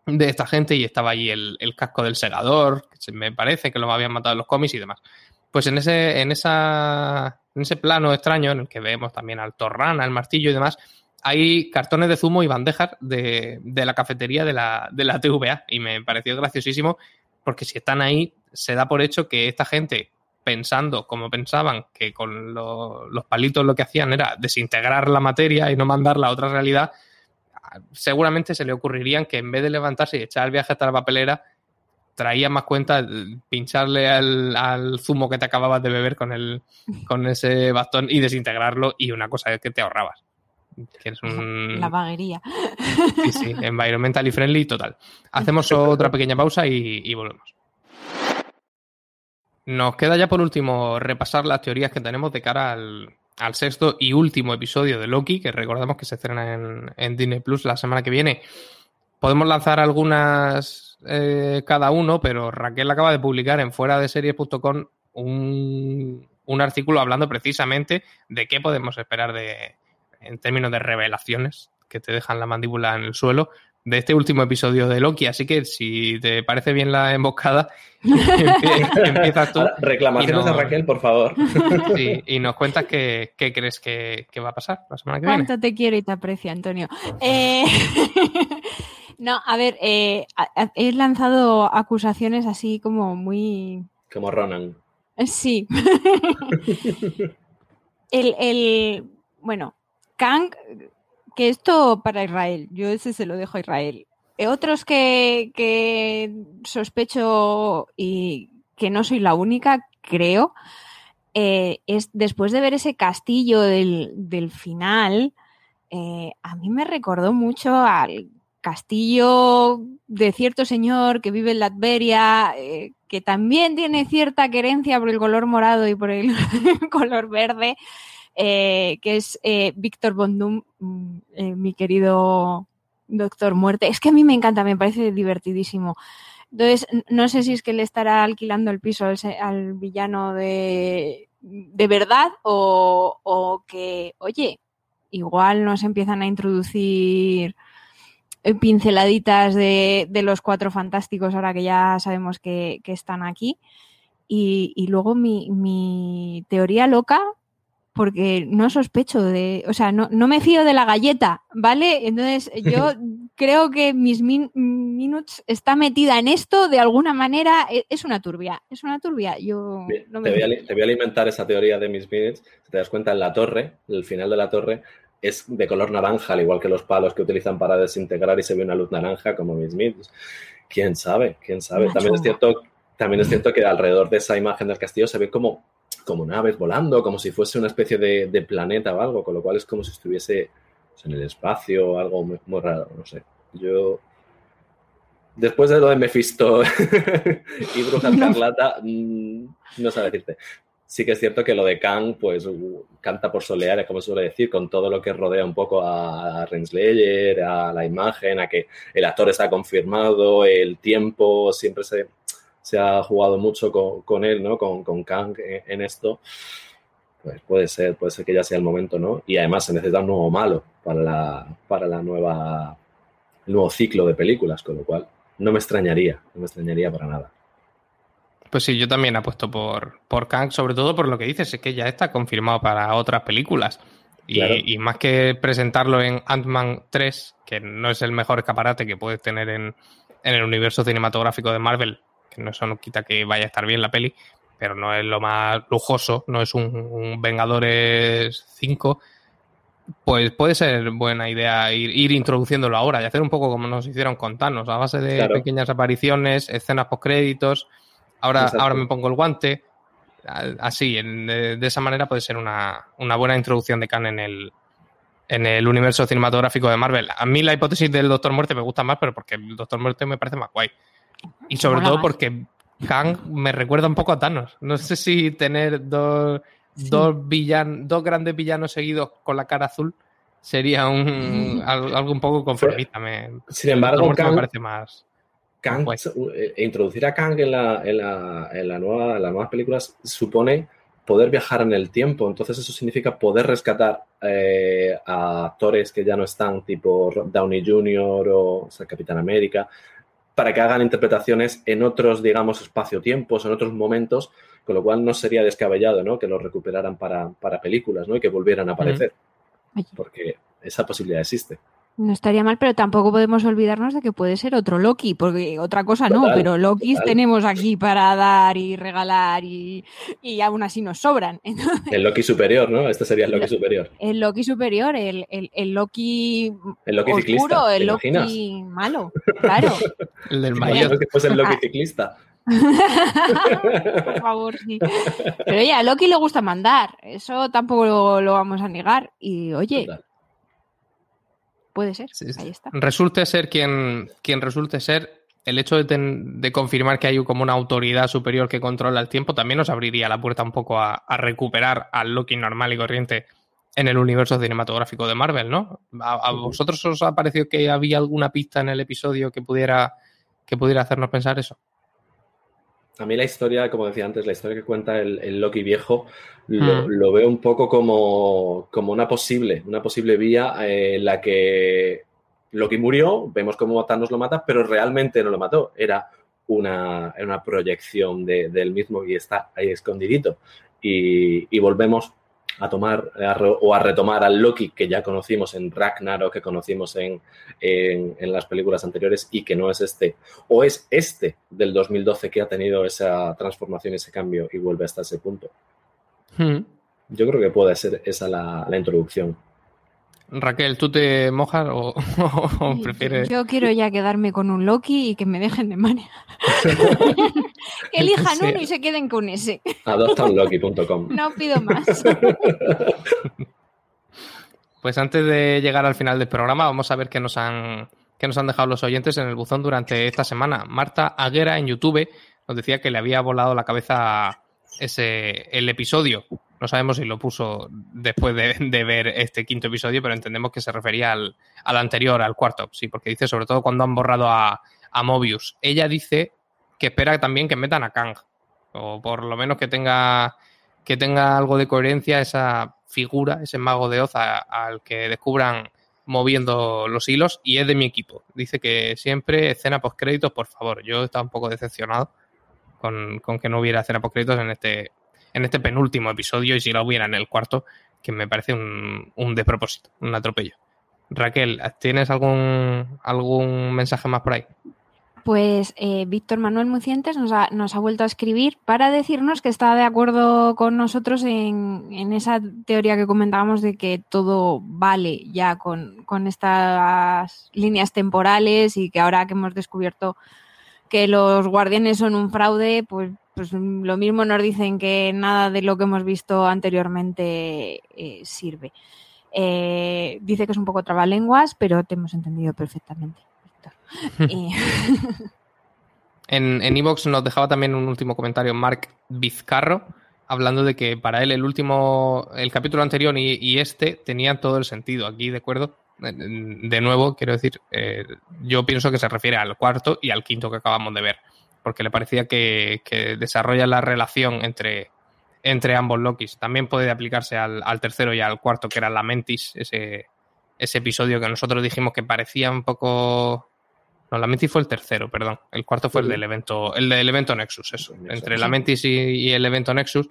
de esta gente y estaba ahí el, el casco del segador, que me parece que lo habían matado los cómics y demás. Pues en ese, en esa, en ese plano extraño en el que vemos también al torrana, el martillo y demás, hay cartones de zumo y bandejas de, de la cafetería de la, de la TVA y me pareció graciosísimo porque si están ahí se da por hecho que esta gente pensando como pensaban que con los palitos lo que hacían era desintegrar la materia y no mandarla a otra realidad, seguramente se le ocurrirían que en vez de levantarse y echar el viaje hasta la papelera, traía más cuenta pincharle al, zumo que te acababas de beber con, el, con ese bastón y desintegrarlo y una cosa es que te ahorrabas. Que es un... La vaguería. Sí, sí, environmental friendly total. Hacemos otra pequeña pausa y, volvemos. Nos queda ya por último repasar las teorías que tenemos de cara al, sexto y último episodio de Loki, que recordamos que se estrena en, en Disney Plus la semana que viene. Podemos lanzar algunas eh, cada uno, pero Raquel acaba de publicar en fuera de series.com un, un artículo hablando precisamente de qué podemos esperar de, en términos de revelaciones que te dejan la mandíbula en el suelo de este último episodio de Loki. Así que si te parece bien la emboscada, empiezas tú. Reclamaciones de Raquel, por favor. Sí, y nos cuentas qué, crees que, va a pasar la semana que viene. Cuánto te quiero y te aprecio, Antonio. Eh... No, a ver, eh, he lanzado acusaciones así como muy... Como Ronan. Sí. el, el, bueno, Kang, que esto para Israel, yo ese se lo dejo a Israel. Eh, otros que, sospecho y que no soy la única, creo, eh, es después de ver ese castillo del, del final, a mí me recordó mucho al castillo de cierto señor que vive en Latveria, eh, que también tiene cierta querencia por el color morado y por el color verde, eh, que es eh, Víctor Bondum, mm, mi querido Doctor Muerte. Es que a mí me encanta, me parece divertidísimo. Entonces, no sé si es que le estará alquilando el piso al, villano de, de verdad o, o que, oye, igual nos empiezan a introducir eh, pinceladitas de, de, los cuatro fantásticos ahora que ya sabemos que, que están aquí. Y, y luego mi, mi, teoría loca, porque no sospecho de, o sea, no, no me fío de la galleta, ¿vale? Entonces yo creo que mis min, Minutes está metida en esto de alguna manera, e, es una turbia, es una turbia. Yo no me te, voy a, te, voy a, alimentar esa teoría de mis Minutes, si te das cuenta en la torre, el final de la torre, es de color naranja, al igual que los palos que utilizan para desintegrar y se ve una luz naranja como Miss Smith. ¿Quién sabe? ¿Quién sabe? También es, cierto, también es cierto que alrededor de esa imagen del castillo se ve como, como naves volando, como si fuese una especie de, planeta o algo, con lo cual es como si estuviese pues, en el espacio o algo muy, muy raro, no sé. Yo después de lo de Mephisto y Bruja Escarlata, mm, no sé decirte sí que es cierto que lo de Kang, pues canta por solear, como suele decir, con todo lo que rodea un poco a Renslayer, a la imagen, a que el actor está confirmado, el tiempo, siempre se, se ha jugado mucho con, él, ¿no? Con, con Kang en, esto. Pues puede ser, puede ser que ya sea el momento, ¿no? Y además se necesita un nuevo malo para la, para la nueva, el nuevo ciclo de películas, con lo cual no me extrañaría, no me extrañaría para nada. Pues sí, yo también apuesto por, por Kang, sobre todo por lo que dices, es que ya está confirmado para otras películas. Y, más que presentarlo en Ant-Man 3, que no es el mejor escaparate que puedes tener en, el universo cinematográfico de Marvel, no eso no quita que vaya a estar bien la peli, pero no es lo más lujoso, no es un, Vengadores 5. pues puede ser buena idea ir, introduciéndolo ahora y hacer un poco como nos hicieron contarnos, a base de pequeñas apariciones, escenas post créditos. Ahora, ahora me pongo el guante. Así, de, esa manera puede ser una, buena introducción de Khan en el, en el universo cinematográfico de Marvel. A mí la hipótesis del Doctor Muerte me gusta más, pero porque el Doctor Muerte me parece más guay. Y sobre todo porque Kang me recuerda un poco a Thanos. No sé si tener dos, dos, dos grandes villanos seguidos con la cara azul sería un, algo, un poco conformista. sin embargo, Kang, me parece más. Kang, eh, introducir a Kang en, la, en, la, en, la nueva, en las nuevas películas supone poder viajar en el tiempo. Entonces eso significa poder rescatar eh, a actores que ya no están, tipo Downey Jr. o, Capitán América, para que hagan interpretaciones en otros, digamos, espacio-tiempos, en otros momentos, con lo cual no sería descabellado, ¿no? Que los recuperaran para, películas, ¿no? Y que volvieran a aparecer. Porque esa posibilidad existe. No estaría mal, pero tampoco podemos olvidarnos de que puede ser otro Loki, porque otra cosa no, pero Lokis tenemos aquí para dar y regalar y, aún así nos sobran. El Loki superior, ¿no? Este sería el Loki superior. El Loki superior, el, el, Loki, el Loki ciclista, el Loki malo, claro. el del mayor. que fuese el Loki ciclista. Por favor, sí. Pero ya, a Loki le gusta mandar, eso tampoco lo, vamos a negar. Y oye, Puede ser. Ahí está. Resulte ser quien, quien resulte ser, el hecho de, confirmar que hay como una autoridad superior que controla el tiempo también nos abriría la puerta un poco a, recuperar al Loki normal y corriente en el universo cinematográfico de Marvel, ¿no? ¿A, vosotros os ha parecido que había alguna pista en el episodio que pudiera, que pudiera hacernos pensar eso? A mí la historia, como decía antes, la historia que cuenta el, Loki viejo, hmm. lo, veo un poco como, una posible, una posible vía eh, en la que Loki murió, vemos cómo Thanos lo mata, pero realmente no lo mató, era una, una proyección del mismo y está ahí escondidito. Y, y volvemos a tomar o a retomar al Loki que ya conocimos en Ragnarok, que conocimos en, en, las películas anteriores y que no es este. O es este del 2012 que ha tenido esa transformación, ese cambio y vuelve hasta ese punto. Hmm. Yo creo que puede ser esa la, la introducción. Raquel, ¿tú te mojas o, prefieres...? Yo quiero ya quedarme con un Loki y que me dejen de manera. que elijan uno y se queden con ese. Adoptaunloki.com No pido más. pues antes de llegar al final del programa, vamos a ver qué nos han, qué nos han dejado los oyentes en el buzón durante esta semana. Marta Aguera en YouTube nos decía que le había volado la cabeza ese, el episodio no sabemos si lo puso después de, ver este quinto episodio, pero entendemos que se refería al, anterior, al cuarto, sí, porque dice sobre todo cuando han borrado a, Mobius. Ella dice que espera también que metan a Kang, o por lo menos que tenga, que tenga algo de coherencia esa figura, ese mago de Oz al que descubran moviendo los hilos y es de mi equipo. Dice que siempre escena post créditos, por favor. Yo estaba un poco decepcionado con, con que no hubiera escena post créditos en este en este penúltimo episodio y si lo hubiera en el cuarto, que me parece un, un despropósito, un atropello. Raquel, ¿tienes algún, algún mensaje más por ahí? Pues eh, Víctor Manuel Mucientes nos ha, nos ha, vuelto a escribir para decirnos que está de acuerdo con nosotros en, en esa teoría que comentábamos de que todo vale ya con, con, estas líneas temporales y que ahora que hemos descubierto que los guardianes son un fraude, pues pues lo mismo nos dicen que nada de lo que hemos visto anteriormente eh, sirve. Eh, dice que es un poco trabalenguas, pero te hemos entendido perfectamente, en Evox nos dejaba también un último comentario Mark Vizcarro, hablando de que para él el último, el capítulo anterior y, este tenían todo el sentido. Aquí, de acuerdo, de nuevo, quiero decir, eh, yo pienso que se refiere al cuarto y al quinto que acabamos de ver porque le parecía que, desarrolla la relación entre, entre ambos Lokis. También puede aplicarse al, tercero y al cuarto, que era la Mentis, ese, ese episodio que nosotros dijimos que parecía un poco. No, la Mentis fue el tercero, perdón. El cuarto fue el del evento, el del evento Nexus, eso. Entre la Mentis y, el evento Nexus.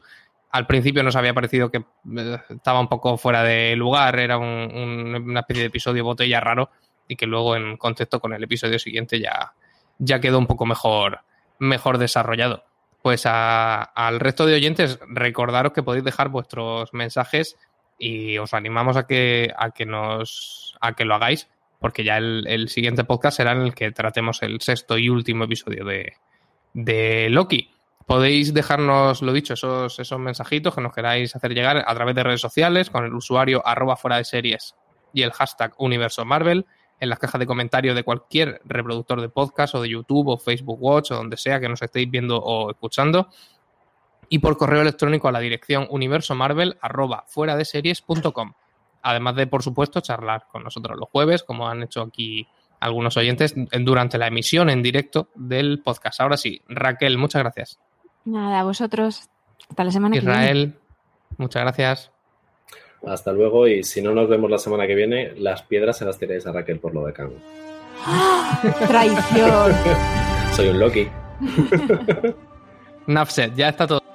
Al principio nos había parecido que eh, estaba un poco fuera de lugar, era una especie de episodio botella raro, y que luego en contexto con el episodio siguiente ya, ya quedó un poco mejor, mejor desarrollado. Pues al resto de oyentes, recordaros que podéis dejar vuestros mensajes y os animamos a que, a que nos a que lo hagáis, porque ya el, el siguiente podcast será en el que tratemos el sexto y último episodio de, de Loki. Podéis dejarnos, lo dicho, esos, esos mensajitos que nos queráis hacer llegar a través de redes sociales con el usuario arroba fuera de series y el hashtag Universo Marvel en las cajas de comentarios de cualquier reproductor de podcast o de YouTube o Facebook Watch o donde sea que nos estéis viendo o escuchando. Y por correo electrónico a la dirección universomarvel arroba fuera de series.com. Además de, por supuesto, charlar con nosotros los jueves, como han hecho aquí algunos oyentes durante la emisión en directo del podcast. Ahora sí, Raquel, muchas gracias. Nada, a vosotros. Hasta la semana Israel, que viene. muchas gracias. Hasta luego y si no nos vemos la semana que viene, las piedras se las tiréis a Raquel por lo de Kang. ¡Ah! Traición. Soy un Loki. Nafset, ya está todo.